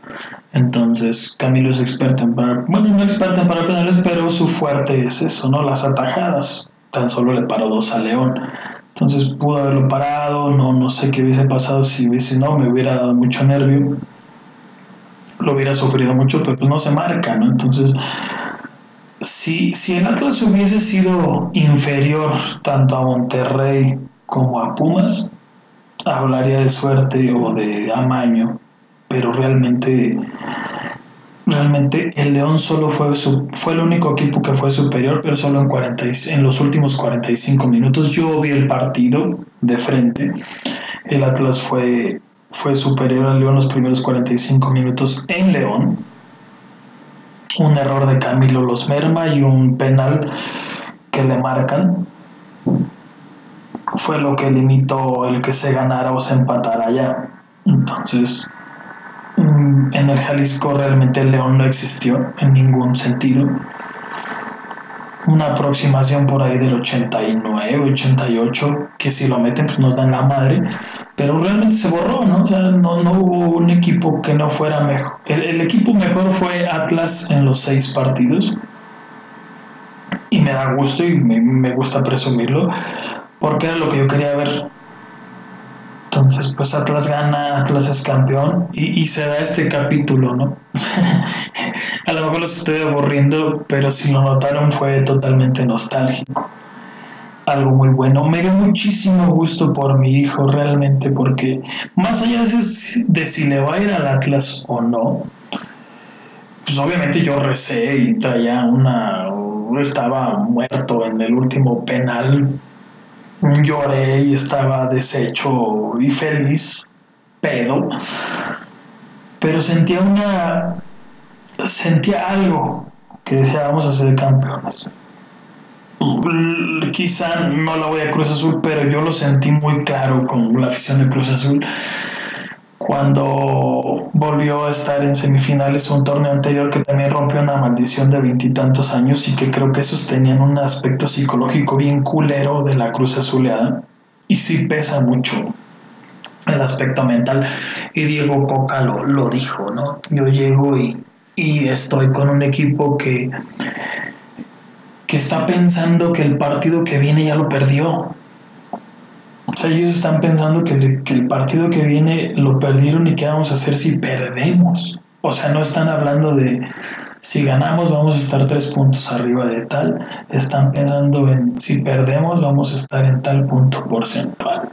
Entonces, Camilo es experto en parar, bueno, no experto en parar penales, pero su fuerte es eso, ¿no? Las atajadas. Tan solo le paró dos a León. Entonces pudo haberlo parado, no, no sé qué hubiese pasado si hubiese, no, me hubiera dado mucho nervio, lo hubiera sufrido mucho, pero pues no se marca, ¿no? Entonces, si, si el Atlas hubiese sido inferior tanto a Monterrey como a Pumas, hablaría de suerte o de amaño, pero realmente realmente el León solo fue fue el único equipo que fue superior, pero solo en 40, en los últimos 45 minutos. Yo vi el partido de frente. El Atlas fue fue superior al León los primeros 45 minutos en León. Un error de Camilo los merma y un penal que le marcan fue lo que limitó el que se ganara o se empatara allá. Entonces, en el Jalisco realmente el León no existió en ningún sentido. Una aproximación por ahí del 89, 88, que si lo meten pues nos dan la madre, pero realmente se borró, ¿no? O sea, no, no hubo un equipo que no fuera mejor. El, equipo mejor fue Atlas en los seis partidos, y me da gusto y me gusta presumirlo, porque era lo que yo quería ver. Entonces, pues Atlas gana, Atlas es campeón y, se da este capítulo, ¿no? a lo mejor los estoy aburriendo, pero si lo notaron fue totalmente nostálgico. Algo muy bueno. Me dio muchísimo gusto por mi hijo, realmente, porque más allá de, de si le va a ir al Atlas o no, pues obviamente yo recé y traía una. Estaba muerto en el último penal lloré y estaba deshecho y feliz, pero, pero sentía una, sentía algo que decía vamos a ser campeones. Quizá no la voy a Cruz Azul, pero yo lo sentí muy claro con la afición de Cruz Azul cuando volvió a estar en semifinales un torneo anterior que también rompió una maldición de veintitantos años y que creo que sostenían un aspecto psicológico bien culero de la cruz azuleada. Y sí pesa mucho el aspecto mental. Y Diego Coca lo, lo dijo, ¿no? Yo llego y, y estoy con un equipo que que está pensando que el partido que viene ya lo perdió o sea, ellos están pensando que, el partido que viene lo perdieron y qué vamos a hacer si perdemos. O sea, no están hablando de si ganamos vamos a estar tres puntos arriba de tal. Están pensando en si perdemos vamos a estar en tal punto porcentual.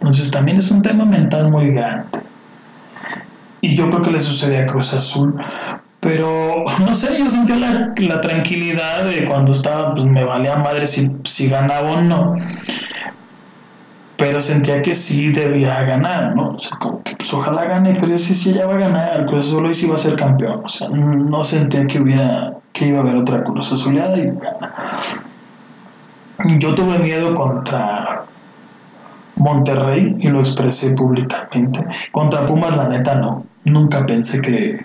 Entonces también es un tema mental muy grande. Y yo creo que le sucede a Cruz Azul. Pero no sé, yo sentí la, la tranquilidad de cuando estaba, pues me valía madre si, si ganaba o no pero sentía que sí debía ganar, ¿no? O sea, como que pues ojalá gane, pero yo sí, sí, ya va a ganar, Cruz Azul hoy sí va a ser campeón, o sea, no sentía que hubiera, que iba a haber otra Cruz Azuleada y gana. Yo tuve miedo contra Monterrey y lo expresé públicamente. Contra Pumas, la neta, no. Nunca pensé que,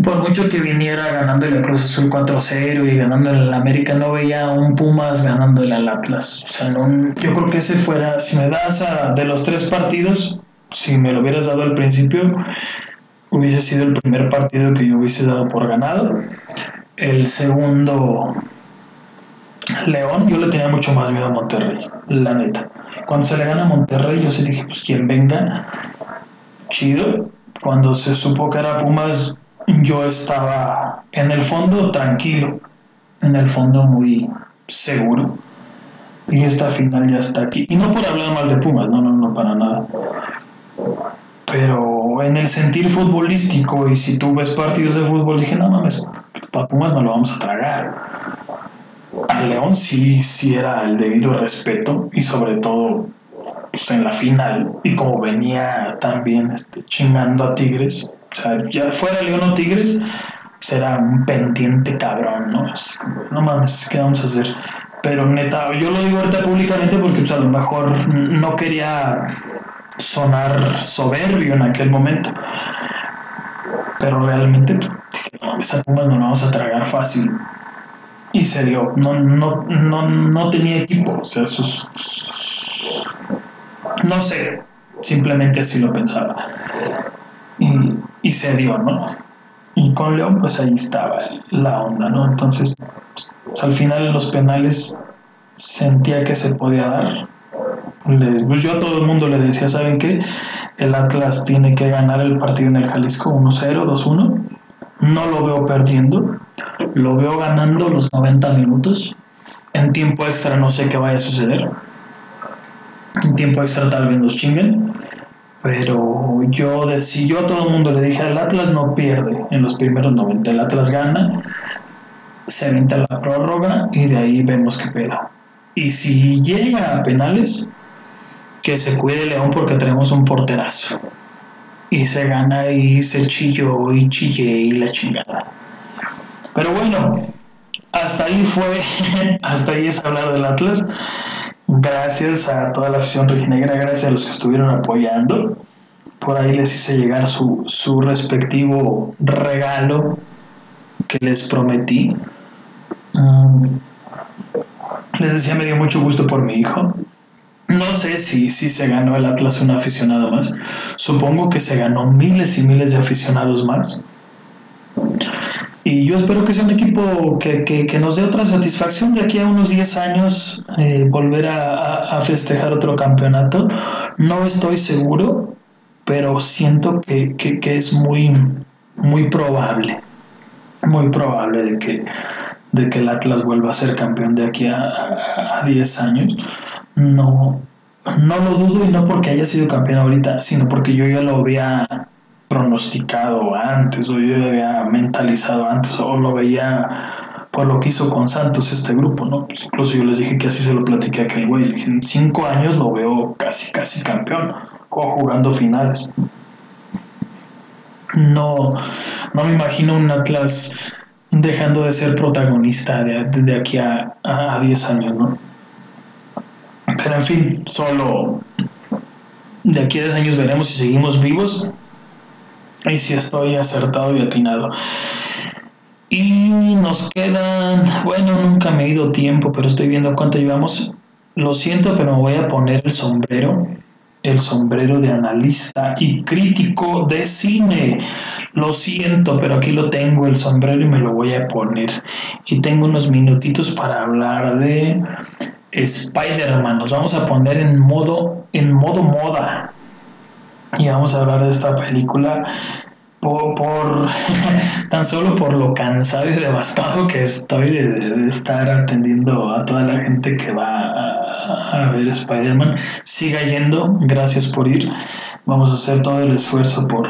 por mucho que viniera ganando el Cruz Azul 4-0 y ganando el América, no veía a un Pumas ganándole al Atlas. O sea, no, yo creo que ese fuera, si me das a, de los tres partidos, si me lo hubieras dado al principio, hubiese sido el primer partido que yo hubiese dado por ganado. El segundo, León, yo le tenía mucho más miedo a Monterrey, la neta. Cuando se le gana a Monterrey, yo sí dije, pues quien venga, chido. Cuando se supo que era Pumas, yo estaba en el fondo tranquilo, en el fondo muy seguro. Y esta final ya está aquí. Y no por hablar mal de Pumas, no, no, no, para nada. Pero en el sentir futbolístico, y si tú ves partidos de fútbol, dije, no mames, para Pumas no lo vamos a tragar. Al León sí, sí era el debido respeto, y sobre todo pues, en la final, y como venía también este, chingando a Tigres, o sea, ya fuera León o Tigres, será un pendiente cabrón, ¿no? no mames, ¿qué vamos a hacer? Pero neta, yo lo digo ahorita públicamente porque pues, a lo mejor no quería sonar soberbio en aquel momento. Pero realmente, no, esa Pumas no la vamos a tragar fácil. Y se dio, no, no, no, no tenía equipo, o sea, sus... No sé, simplemente así lo pensaba y, se dio, ¿no? Y con León, pues ahí estaba la onda, ¿no? Entonces, pues, al final los penales sentía que se podía dar. pues yo a todo el mundo le decía, ¿saben qué? El Atlas tiene que ganar el partido en el Jalisco 1-0, 2-1. No lo veo perdiendo, lo veo ganando los 90 minutos. En tiempo extra no sé qué vaya a suceder. En tiempo extra tal vez nos chinguen pero yo, si yo a todo el mundo le dije, el Atlas no pierde en los primeros 90, el Atlas gana, se avienta la prórroga y de ahí vemos qué pedo. Y si llega a penales, que se cuide León porque tenemos un porterazo. Y se gana y se chilló y chillé y la chingada. Pero bueno, hasta ahí fue, hasta ahí es hablar del Atlas. Gracias a toda la afición reginegra, gracias a los que estuvieron apoyando. Por ahí les hice llegar su, su respectivo regalo que les prometí. Mm, les decía, me dio mucho gusto por mi hijo. No sé si, si se ganó el Atlas un aficionado más. Supongo que se ganó miles y miles de aficionados más. Y yo espero que sea un equipo que, que, nos dé otra satisfacción de aquí a unos 10 años, eh, volver a, festejar otro campeonato. No estoy seguro, pero siento que, que, es muy, muy probable, muy probable de que, de que el Atlas vuelva a ser campeón de aquí a, a 10 años. No, no lo dudo y no porque haya sido campeón ahorita, sino porque yo ya lo había pronosticado antes o yo había mentalizado antes o lo veía por lo que hizo con Santos este grupo, ¿no? Pues incluso yo les dije que así se lo platiqué a aquel güey. En cinco años lo veo casi, casi campeón o jugando finales. No, no me imagino un Atlas dejando de ser protagonista de, aquí a, a 10 años, ¿no? Pero en fin, solo de aquí a 10 años veremos si seguimos vivos Ahí sí estoy acertado y atinado. Y nos quedan, bueno, nunca me he ido tiempo, pero estoy viendo cuánto llevamos. Lo siento, pero me voy a poner el sombrero, el sombrero de analista y crítico de cine. Lo siento, pero aquí lo tengo el sombrero y me lo voy a poner. Y tengo unos minutitos para hablar de Spider-Man. Nos vamos a poner en modo, en modo moda y vamos a hablar de esta película por, tan solo por lo cansado y devastado que estoy de, estar atendiendo a toda la gente que va a, ver Spider-Man. Siga yendo, gracias por ir. Vamos a hacer todo el esfuerzo por,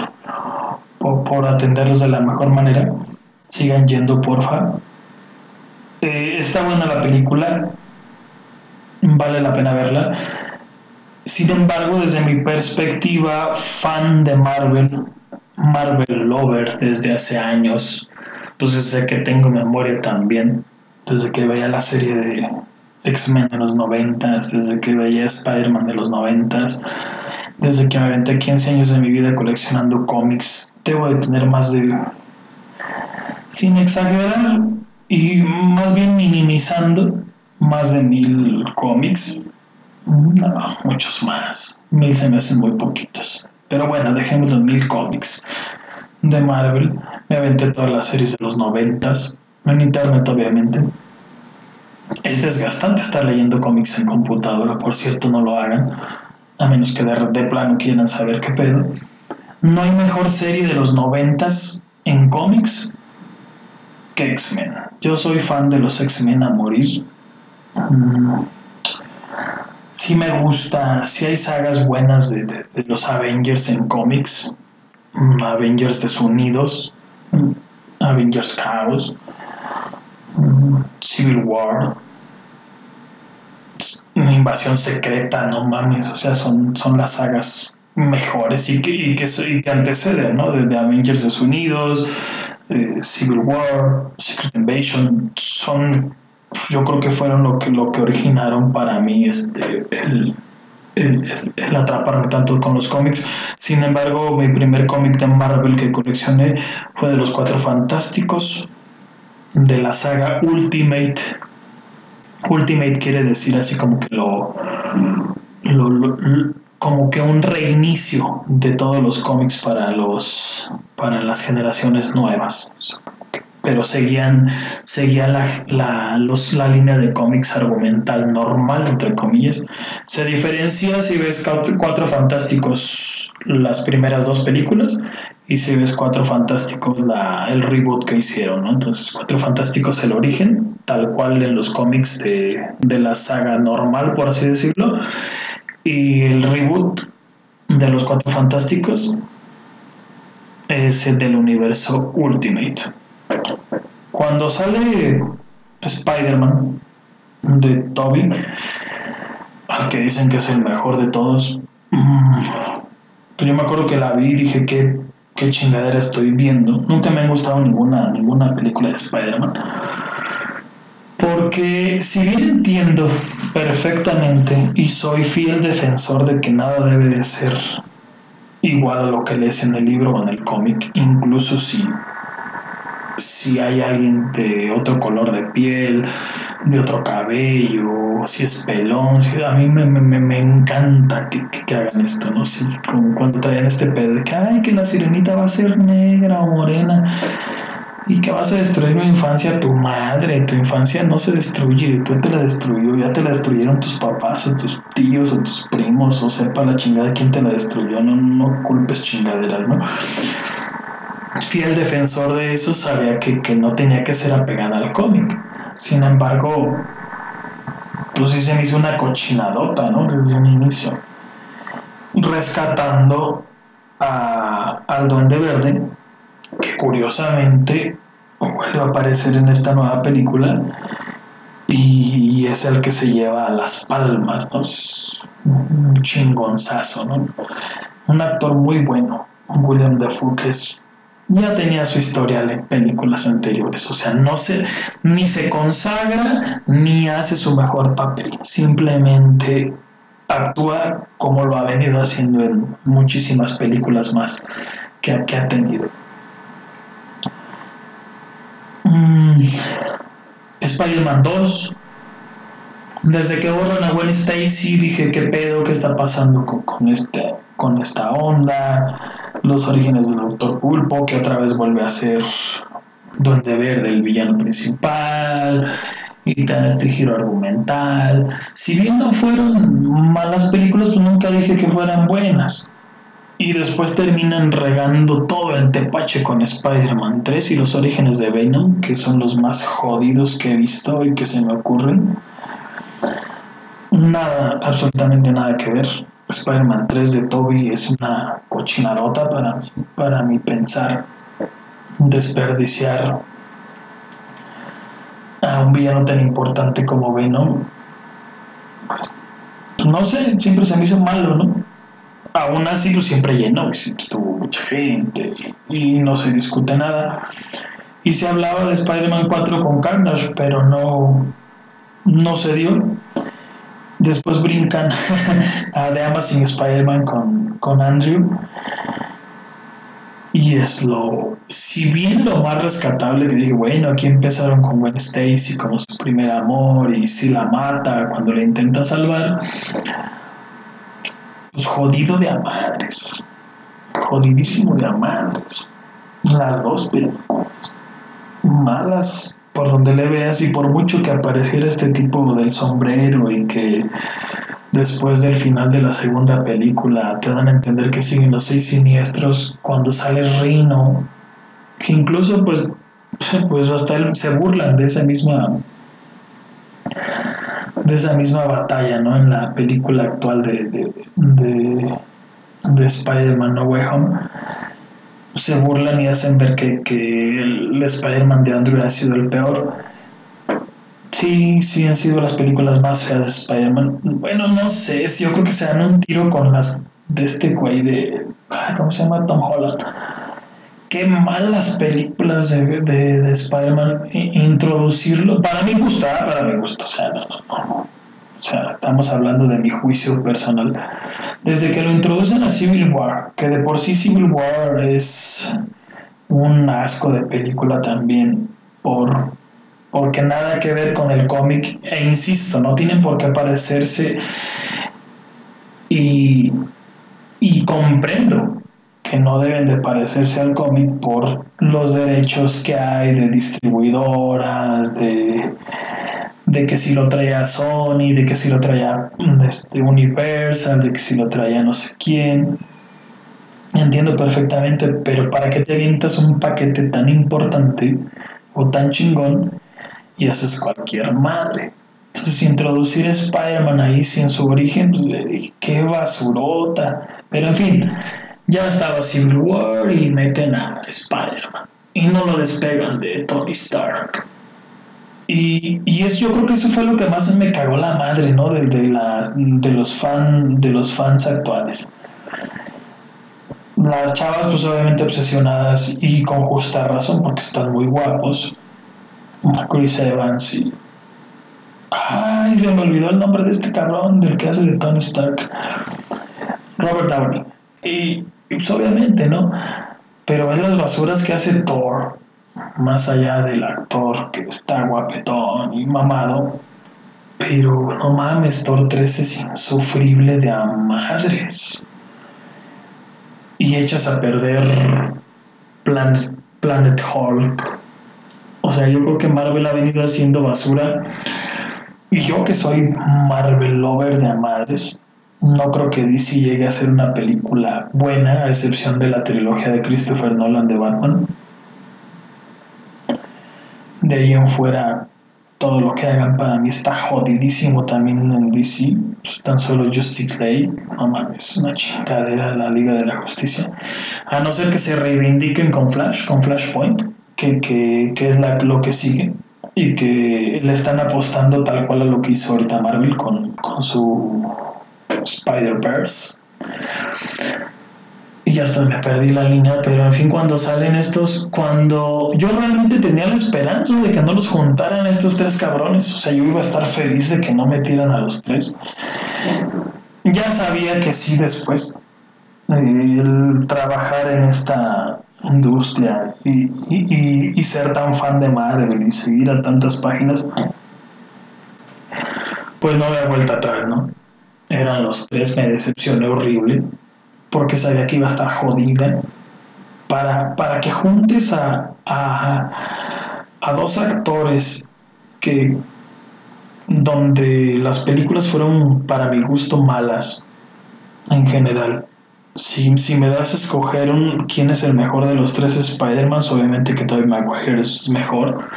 por, atenderlos de la mejor manera. Sigan yendo, porfa. Eh, está buena la película, vale la pena verla Sin embargo, desde mi perspectiva, fan de Marvel, Marvel Lover desde hace años, pues desde que tengo memoria también, desde que veía la serie de X-Men de los noventas, desde que veía Spider-Man de los noventas, desde que me aventé 15 años de mi vida coleccionando cómics, debo de tener más de, sin exagerar y más bien minimizando, más de mil cómics no, muchos más. Mil se me hacen muy poquitos. Pero bueno, dejemos los mil cómics de Marvel. Me aventé todas las series de los noventas. En internet, obviamente. Es desgastante estar leyendo cómics en computadora. Por cierto, no lo hagan. A menos que de, plano quieran saber qué pedo. No hay mejor serie de los noventas en cómics que X-Men. Yo soy fan de los X-Men a morir. Mm sí me gusta, sí hay sagas buenas de, los Avengers en cómics, mm, Avengers desunidos, mm, Avengers Chaos, mm, Civil War, una invasión secreta, no mames, o sea, son, son las sagas mejores y que, y que, y que anteceden, ¿no? De, Avengers desunidos, eh, Civil War, Secret Invasion, son yo creo que fueron lo que, lo que originaron para mí este, el, el, atraparme tanto con los cómics. Sin embargo, mi primer cómic de Marvel que coleccioné fue de los Cuatro Fantásticos, de la saga Ultimate. Ultimate quiere decir así como que lo, como que un reinicio de todos los cómics para los para las generaciones nuevas pero seguían, seguía la, la, los, la línea de cómics argumental normal, entre comillas. Se diferencia si ves Cuatro Fantásticos las primeras dos películas y si ves Cuatro Fantásticos la, el reboot que hicieron, ¿no? Entonces, Cuatro Fantásticos el origen, tal cual en los cómics de, de la saga normal, por así decirlo, y el reboot de los Cuatro Fantásticos es el del universo Ultimate. Cuando sale Spider-Man de Toby, al que dicen que es el mejor de todos, mm, pues yo me acuerdo que la vi y dije que qué chingadera estoy viendo. Nunca me ha gustado ninguna, ninguna película de Spider-Man. Porque si bien entiendo perfectamente y soy fiel defensor de que nada debe de ser igual a lo que lees en el libro o en el cómic, incluso si si hay alguien de otro color de piel, de otro cabello, si es pelón, a mí me, me, me encanta que, que, hagan esto, ¿no? Si, como cuando traen este pedo de que, ay, que la sirenita va a ser negra o morena y que vas a destruir mi infancia, tu madre, tu infancia no se destruye, tú te la destruyó, ya te la destruyeron tus papás o tus tíos o tus primos, o sepa la chingada quién te la destruyó, no, no culpes chingaderas, ¿no? Fiel defensor de eso, sabía que, no tenía que ser apegada al cómic. Sin embargo, pues sí se me hizo una cochinadota, ¿no? Desde un inicio. Rescatando a, al Duende Verde, que curiosamente vuelve a aparecer en esta nueva película y, es el que se lleva a las palmas, ¿no? un chingonzazo, ¿no? Un actor muy bueno, William Dafoe, que es ya tenía su historial en películas anteriores, o sea, no se, ni se consagra ni hace su mejor papel, simplemente actúa como lo ha venido haciendo en muchísimas películas más que, ha tenido. Mm, Spider-Man 2. Desde que borran a Gwen Stacy dije qué pedo, qué está pasando con, con, este, con esta onda los orígenes del Doctor Pulpo, que otra vez vuelve a ser Duende Verde, el villano principal, y da este giro argumental. Si bien no fueron malas películas, pues nunca dije que fueran buenas. Y después terminan regando todo el tepache con Spider-Man 3 y los orígenes de Venom, que son los más jodidos que he visto y que se me ocurren. Nada, absolutamente nada que ver. Spider-Man 3 de Toby es una cochinarota para, para mi pensar. Desperdiciar a un villano tan importante como Venom no sé, siempre se me hizo malo, ¿no? Aún así, pues siempre pues, estuvo mucha gente y no se discute nada. Y se hablaba de Spider-Man 4 con Carnage, pero no, no se dio. Después brincan a The Amazing Spider-Man con, con Andrew. Y es lo, si bien lo más rescatable que dije, bueno, aquí empezaron con Gwen Stacy como su primer amor y si la mata cuando la intenta salvar, pues jodido de amadres, jodidísimo de amadres. Las dos películas malas por donde le veas y por mucho que apareciera este tipo del sombrero y que después del final de la segunda película te dan a entender que siguen los seis siniestros cuando sale Rino que incluso pues pues hasta se burlan de esa misma de esa misma batalla no en la película actual de de, de, de Spider-Man No Way Home se burlan y hacen ver que, que el Spider-Man de Andrew ha sido el peor. Sí, sí han sido las películas más feas de Spider-Man. Bueno, no sé, yo creo que se dan un tiro con las de este güey de... ¿Cómo se llama? Tom Holland. Qué malas películas de, de, de Spider-Man introducirlo. Para mí gusta, para mi gusto. O sea, no, no, no. O sea, estamos hablando de mi juicio personal. Desde que lo introducen a Civil War, que de por sí Civil War es un asco de película también, por, porque nada que ver con el cómic, e insisto, no tienen por qué parecerse y, y comprendo que no deben de parecerse al cómic por los derechos que hay de distribuidoras, de de que si lo traía Sony, de que si lo traía este, Universal, de que si lo traía no sé quién. Entiendo perfectamente, pero ¿para qué te avientas un paquete tan importante o tan chingón y haces cualquier madre? Entonces, introducir a Spider-Man ahí sin su origen, le dije, qué basurota. Pero en fin, ya estaba Civil War y meten a Spider-Man. Y no lo despegan de Tony Stark. Y, y es, yo creo que eso fue lo que más me cagó la madre, ¿no? De, de, de, los, fan, de los fans actuales. Las chavas, pues obviamente obsesionadas y con justa razón, porque están muy guapos. Chris Evans y. Ay, se me olvidó el nombre de este cabrón, del que hace de Tony Stark. Robert Downey. Y, y pues obviamente, ¿no? Pero es las basuras que hace Thor más allá del actor que está guapetón y mamado, pero no mames, Thor 3 es insufrible de a madres. Y echas a perder Planet, Planet Hulk. O sea, yo creo que Marvel ha venido haciendo basura. Y yo que soy Marvel lover de a madres, no creo que DC llegue a ser una película buena, a excepción de la trilogía de Christopher Nolan de Batman de ahí en fuera todo lo que hagan para mí está jodidísimo también en DC. Pues, tan solo Justice League, no mames, una chingadera la Liga de la Justicia. A no ser que se reivindiquen con Flash, con Flashpoint, que, que, que es lo que sigue. Y que le están apostando tal cual a lo que hizo ahorita Marvel con, con su Spider-Verse y hasta me perdí la línea, pero en fin, cuando salen estos, cuando yo realmente tenía la esperanza de que no los juntaran estos tres cabrones, o sea, yo iba a estar feliz de que no metieran a los tres. Ya sabía que sí después, el trabajar en esta industria y, y, y, ser tan fan de Marvel y seguir a tantas páginas, pues no había vuelta atrás, ¿no? Eran los tres, me decepcioné horrible porque sabía que iba a estar jodida, para, para que juntes a, a, a dos actores que donde las películas fueron para mi gusto malas en general. Si, si me das a escoger un, quién es el mejor de los tres Spider-Man, obviamente que Tobey Maguire es mejor,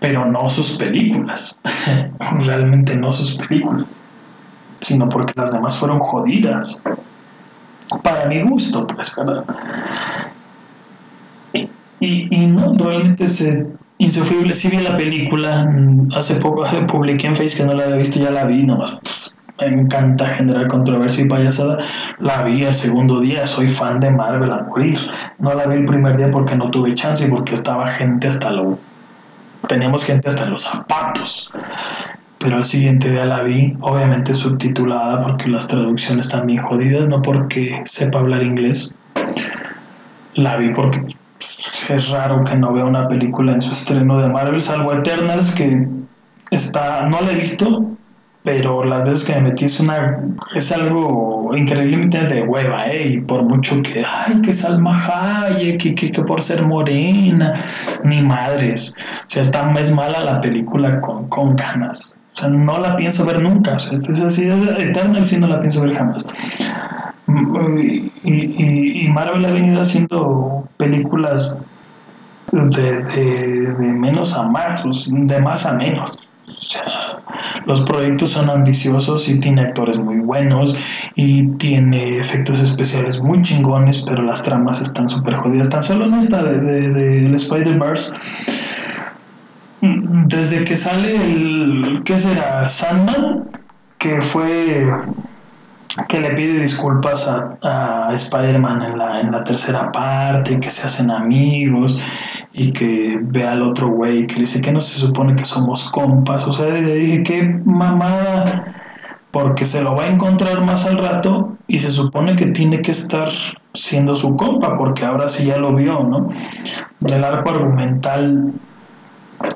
pero no sus películas, realmente no sus películas sino porque las demás fueron jodidas. Para mi gusto, pues, ¿verdad? Y, y, no, realmente se, Insufrible, sí vi la película, mm, hace poco publiqué en Facebook que no la había visto, ya la vi, nomás me encanta generar controversia y payasada. La vi el segundo día, soy fan de Marvel a morir. No la vi el primer día porque no tuve chance y porque estaba gente hasta lo... Teníamos gente hasta los zapatos. Pero al siguiente día la vi, obviamente subtitulada porque las traducciones están bien jodidas, no porque sepa hablar inglés. La vi porque es raro que no vea una película en su estreno de Marvel, salvo Eternals, que está, no la he visto, pero las veces que me metí es una es algo increíblemente de hueva, ¿eh? Y por mucho que, ay, que Salma Hayek, que, que, por ser morena, ni madres. O sea, está más mala la película con, con ganas. No la pienso ver nunca. O sea, es así, es Eternal sí no la pienso ver jamás. Y, y, Marvel ha venido haciendo películas de, de, de menos a más, de más a menos. O sea, los proyectos son ambiciosos y tiene actores muy buenos y tiene efectos especiales muy chingones, pero las tramas están súper jodidas. Tan solo en esta de, de, Spider-Verse, desde que sale el, ¿qué será? Sandman, que fue que le pide disculpas a, a Spider-Man en la, en la tercera parte, que se hacen amigos y que ve al otro güey que le dice que no se supone que somos compas. O sea, le dije que mamada, porque se lo va a encontrar más al rato y se supone que tiene que estar siendo su compa, porque ahora sí ya lo vio, ¿no? El arco argumental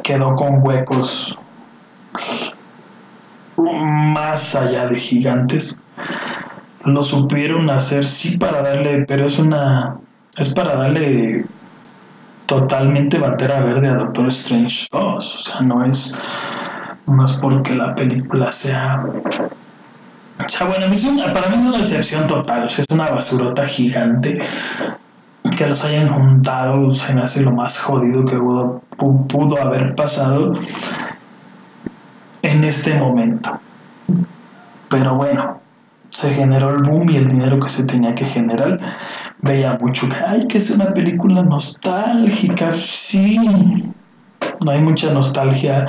quedó con huecos más allá de gigantes. Lo supieron hacer sí para darle, pero es una es para darle totalmente bandera verde a Doctor Strange 2. O sea, no es más porque la película sea. O sea, bueno, para mí es una decepción total. O sea, es una basurota gigante. Que los hayan juntado se me hace lo más jodido que pudo, pudo haber pasado en este momento. Pero bueno, se generó el boom y el dinero que se tenía que generar veía mucho que, ay, que es una película nostálgica, sí, no hay mucha nostalgia.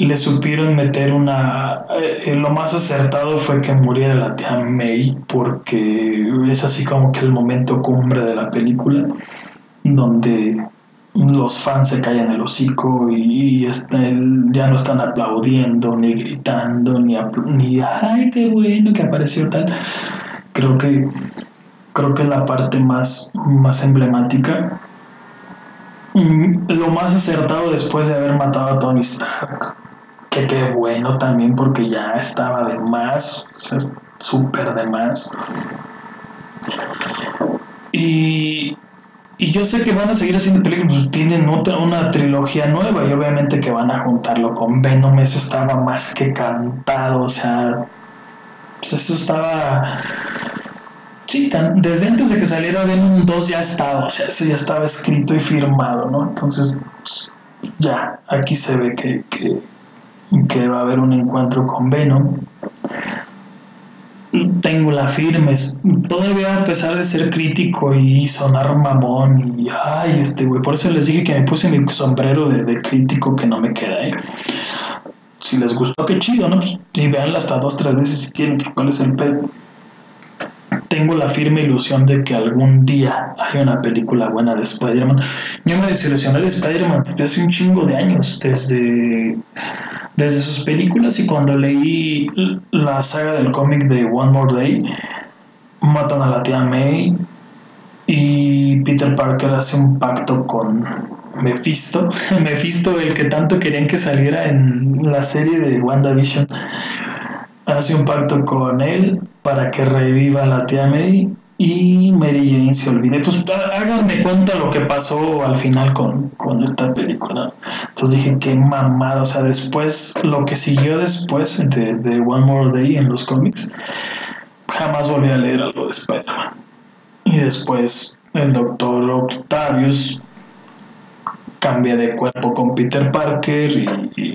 Le supieron meter una... Eh, lo más acertado fue que muriera la tía May, porque es así como que el momento cumbre de la película, donde los fans se callan el hocico y, ya no están aplaudiendo, ni gritando, ni, ay, qué bueno que apareció tal. Creo que creo que es la parte más, más emblemática. Lo más acertado después de haber matado a Tony Stark. Que qué bueno también porque ya estaba de más, o sea, súper de más. Y, y yo sé que van a seguir haciendo películas, pues, tienen otra, una trilogía nueva y obviamente que van a juntarlo con Venom, eso estaba más que cantado, o sea, pues eso estaba Sí, desde antes de que saliera Venom 2 ya estaba, o sea, eso ya estaba escrito y firmado, ¿no? Entonces, pues, ya, aquí se ve que, que, va a haber un encuentro con Venom. Tengo la firme, todavía a pesar de ser crítico y sonar mamón y, ay, este güey, por eso les dije que me puse mi sombrero de, crítico que no me queda, ¿eh? Si les gustó, qué chido, ¿no? Y veanla hasta dos, tres veces si quieren, cuál es el pedo tengo la firme ilusión de que algún día haya una película buena de Spider-Man. Yo me desilusioné de Spider-Man desde hace un chingo de años, desde, desde sus películas y cuando leí la saga del cómic de One More Day, matan a la tía May y Peter Parker hace un pacto con Mephisto, Mephisto el que tanto querían que saliera en la serie de WandaVision hace un pacto con él para que reviva la tía May y Mary Jane se olvide. Pues háganme cuenta lo que pasó al final con, esta película. Entonces dije, qué mamada. O sea, después, lo que siguió después de, de One More Day en los cómics, jamás volví a leer algo de Spider-Man. Y después el doctor Octavius cambia de cuerpo con Peter Parker y,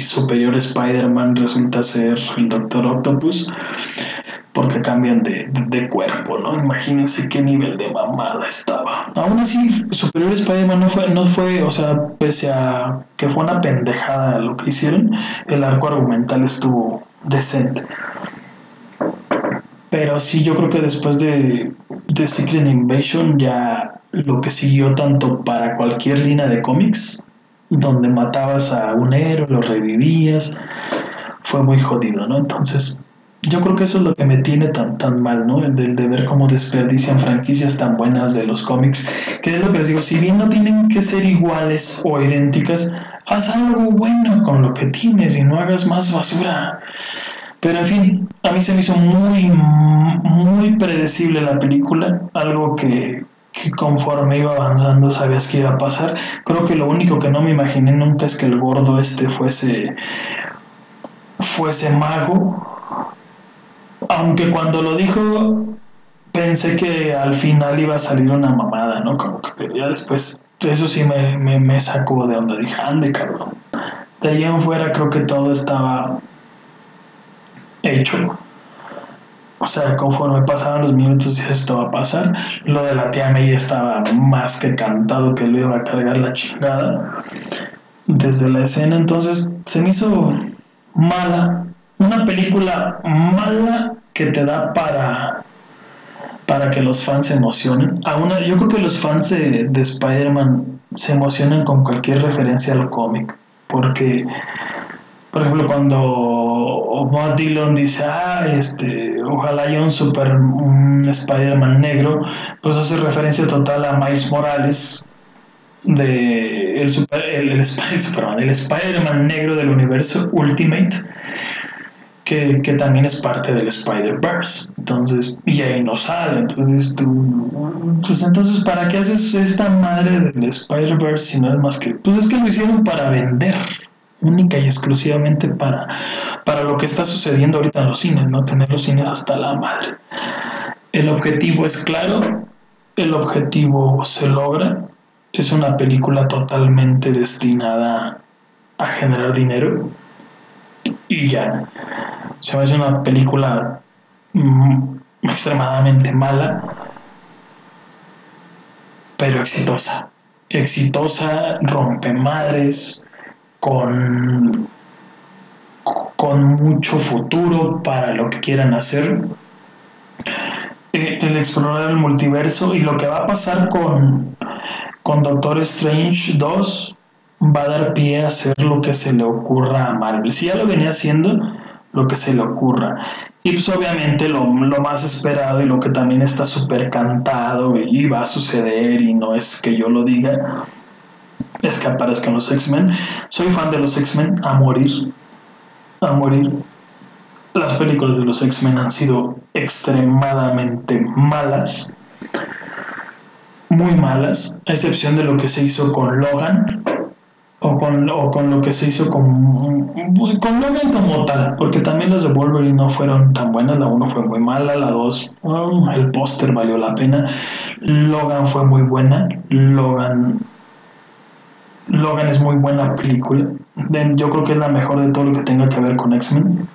Superior Spider-Man resulta ser el Doctor Octopus. porque cambian de, de, cuerpo, ¿no? Imagínense qué nivel de mamada estaba. Aún así, Superior Spider-Man no fue, no fue, o sea, pese a que fue una pendejada lo que hicieron, el arco argumental estuvo decente. Pero sí, yo creo que después de, de Secret Invasion ya lo que siguió tanto para cualquier línea de cómics, donde matabas a un héroe, lo revivías, fue muy jodido, ¿no? Entonces, yo creo que eso es lo que me tiene tan, tan mal, ¿no? El de, ver cómo desperdician franquicias tan buenas de los cómics, que es lo que les digo, si bien no tienen que ser iguales o idénticas, haz algo bueno con lo que tienes y no hagas más basura. Pero en fin, a mí se me hizo muy, muy predecible la película, algo que, que conforme iba avanzando sabías que iba a pasar. Creo que lo único que no me imaginé nunca es que el gordo este fuese fuese mago aunque cuando lo dijo pensé que al final iba a salir una mamada, ¿no? Como que, pero ya después, eso sí me, me, sacó de donde dije, ande, cabrón. De ahí en fuera creo que todo estaba hecho. O sea, conforme pasaban los minutos ya esto va a pasar. Lo de la tía May estaba más que cantado que le iba a cargar la chingada desde la escena. Entonces se me hizo mala, una película mala que te da para para que los fans se emocionen. Aún, yo creo que los fans de, Spider-Man se emocionan con cualquier referencia al cómic, porque, por ejemplo, cuando Matt Dillon dice, ah, este, ojalá haya un super un Spider-Man negro, pues hace referencia total a Miles Morales de el, super, el, el, el Spider-Man negro del universo Ultimate que, que, también es parte del Spider-Verse. Entonces, y ahí no sale. Entonces, tú, pues entonces, ¿para qué haces esta madre del Spider-Verse si no es más que, pues es que lo hicieron para vender, única y exclusivamente para, para lo que está sucediendo ahorita en los cines, ¿no? Tener los cines hasta la madre. El objetivo es claro, el objetivo se logra, es una película totalmente destinada a generar dinero y ya. Se me hace una película mm, extremadamente mala, pero exitosa. Exitosa, rompe madres, con, con mucho futuro para lo que quieran hacer. Eh, el explorar el multiverso y lo que va a pasar con, con Doctor Strange 2 va a dar pie a hacer lo que se le ocurra a Marvel. Si ya lo venía haciendo, lo que se le ocurra. Y pues obviamente lo, más esperado y lo que también está súper cantado y va a suceder y no es que yo lo diga, es que los X-Men. Soy fan de los X-Men a morir, a morir. Las películas de los X-Men han sido extremadamente malas, muy malas, a excepción de lo que se hizo con Logan, o con, lo que se hizo con, con Logan como tal, porque también las de Wolverine no fueron tan buenas, la 1 fue muy mala, la 2, el póster valió la pena, Logan fue muy buena, Logan, Logan es muy buena película, yo creo que es la mejor de todo lo que tenga que ver con X-Men.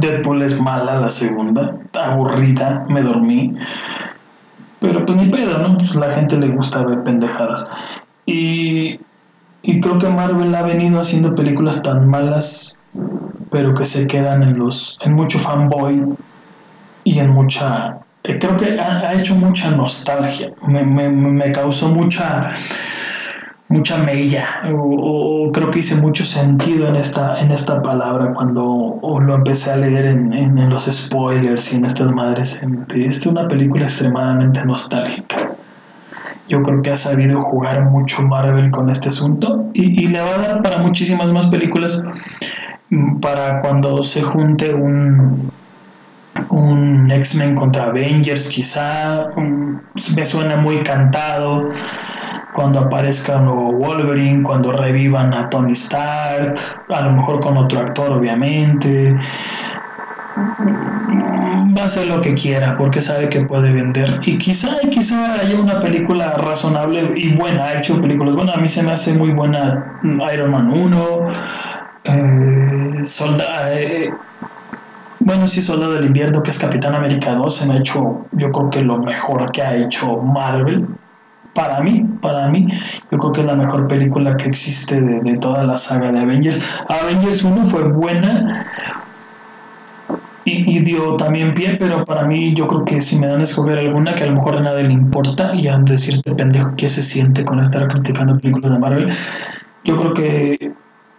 Deadpool es mala la segunda, aburrida, me dormí. Pero pues ni pedo, ¿no? Pues la gente le gusta ver pendejadas. Y, creo que Marvel ha venido haciendo películas tan malas, pero que se quedan en los en mucho fanboy y en mucha creo que ha, hecho mucha nostalgia. Me, me, me causó mucha mucha mella o, creo que hice mucho sentido en esta en esta palabra cuando lo empecé a leer en, en, los spoilers y en estas madres. Esta es una película extremadamente nostálgica. Yo creo que ha sabido jugar mucho Marvel con este asunto y, le va a dar para muchísimas más películas mm, para cuando se junte un, un X-Men contra Avengers quizá me suena muy cantado cuando aparezca un nuevo Wolverine, cuando revivan a Tony Stark, a lo mejor con otro actor obviamente, va a hacer lo que quiera porque sabe que puede vender. Y quizá quizá haya una película razonable y buena ha hecho películas. Bueno a mí se me hace muy buena Iron Man 1 eh, Solda, eh, bueno, sí, Soldado del Invierno, que es Capitán América 2, se me ha hecho, yo creo que lo mejor que ha hecho Marvel. Para mí, para mí, yo creo que es la mejor película que existe de, de toda la saga de Avengers. Avengers 1 fue buena, y, dio también pie, pero para mí yo creo que si me dan a escoger alguna que a lo mejor a nadie le importa y a decir este pendejo qué se siente con estar criticando películas de Marvel, yo creo que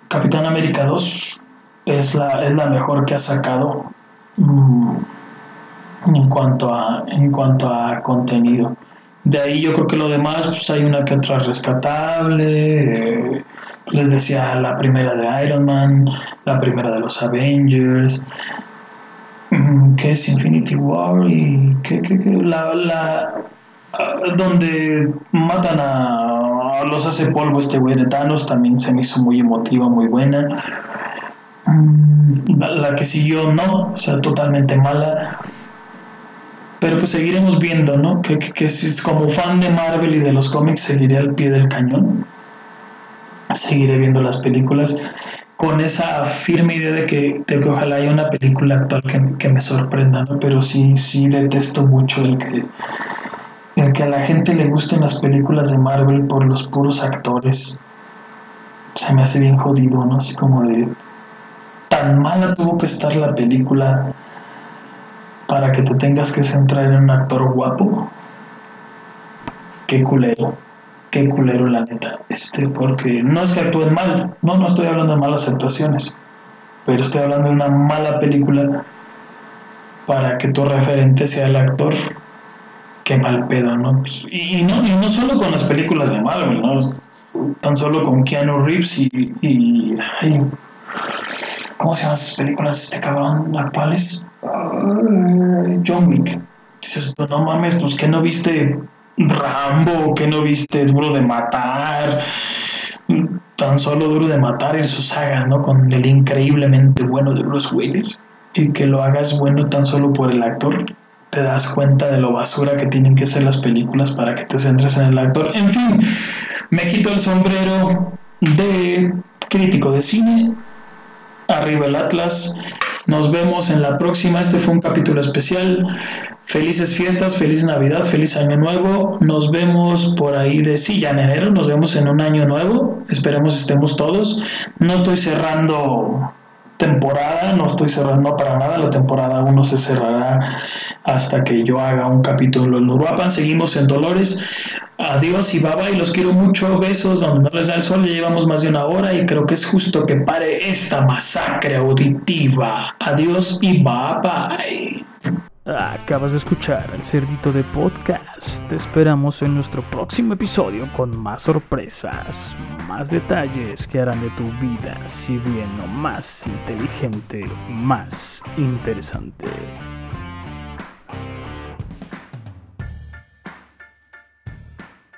Capitán América 2 es la, es la mejor que ha sacado mm, en, cuanto a, en cuanto a contenido. De ahí yo creo que lo demás, pues hay una que otra rescatable. Eh, les decía la primera de Iron Man, la primera de los Avengers, mm, que es Infinity War y que, la, la ah, donde matan a, los hace polvo este güey de Thanos también se me hizo muy emotiva, muy buena. La, que siguió no, o sea, totalmente mala. Pero pues seguiremos viendo, ¿no? Que, que, como fan de Marvel y de los cómics seguiré al pie del cañón. Seguiré viendo las películas con esa firme idea de que, de que ojalá haya una película actual que, que, me sorprenda, ¿no? Pero sí, sí detesto mucho el que, el que a la gente le gusten las películas de Marvel por los puros actores. Se me hace bien jodido, ¿no? Así como de tan mala tuvo que estar la película para que te tengas que centrar en un actor guapo. Qué culero, qué culero la neta. Este, porque no es que actúen mal, no, no estoy hablando de malas actuaciones, pero estoy hablando de una mala película para que tu referente sea el actor. Qué mal pedo, ¿no? Y, no, y no solo con las películas de Marvel, ¿no? Tan solo con Keanu Reeves y, y ¿Cómo se llaman sus películas este cabrón actuales? John Wick. Dices, no mames, pues que no viste Rambo, que no viste Duro de Matar, tan solo Duro de Matar en su saga, ¿no? Con el increíblemente bueno de Bruce Willis. Y que lo hagas bueno tan solo por el actor, te das cuenta de lo basura que tienen que ser las películas para que te centres en el actor. En fin, me quito el sombrero de crítico de cine Arriba el Atlas. Nos vemos en la próxima. Este fue un capítulo especial. Felices fiestas, feliz Navidad, feliz Año Nuevo. Nos vemos por ahí de sí, ya en enero. Nos vemos en un año nuevo. Esperemos estemos todos. No estoy cerrando temporada, no estoy cerrando para nada. La temporada 1 se cerrará hasta que yo haga un capítulo en Uruapan. Seguimos en Dolores. Adiós y bye bye, los quiero mucho, besos, donde no les da el sol, ya llevamos más de una hora y creo que es justo que pare esta masacre auditiva. Adiós y bye bye. Acabas de escuchar el cerdito de podcast. Te esperamos en nuestro próximo episodio con más sorpresas, más detalles que harán de tu vida, si bien no más inteligente, más interesante.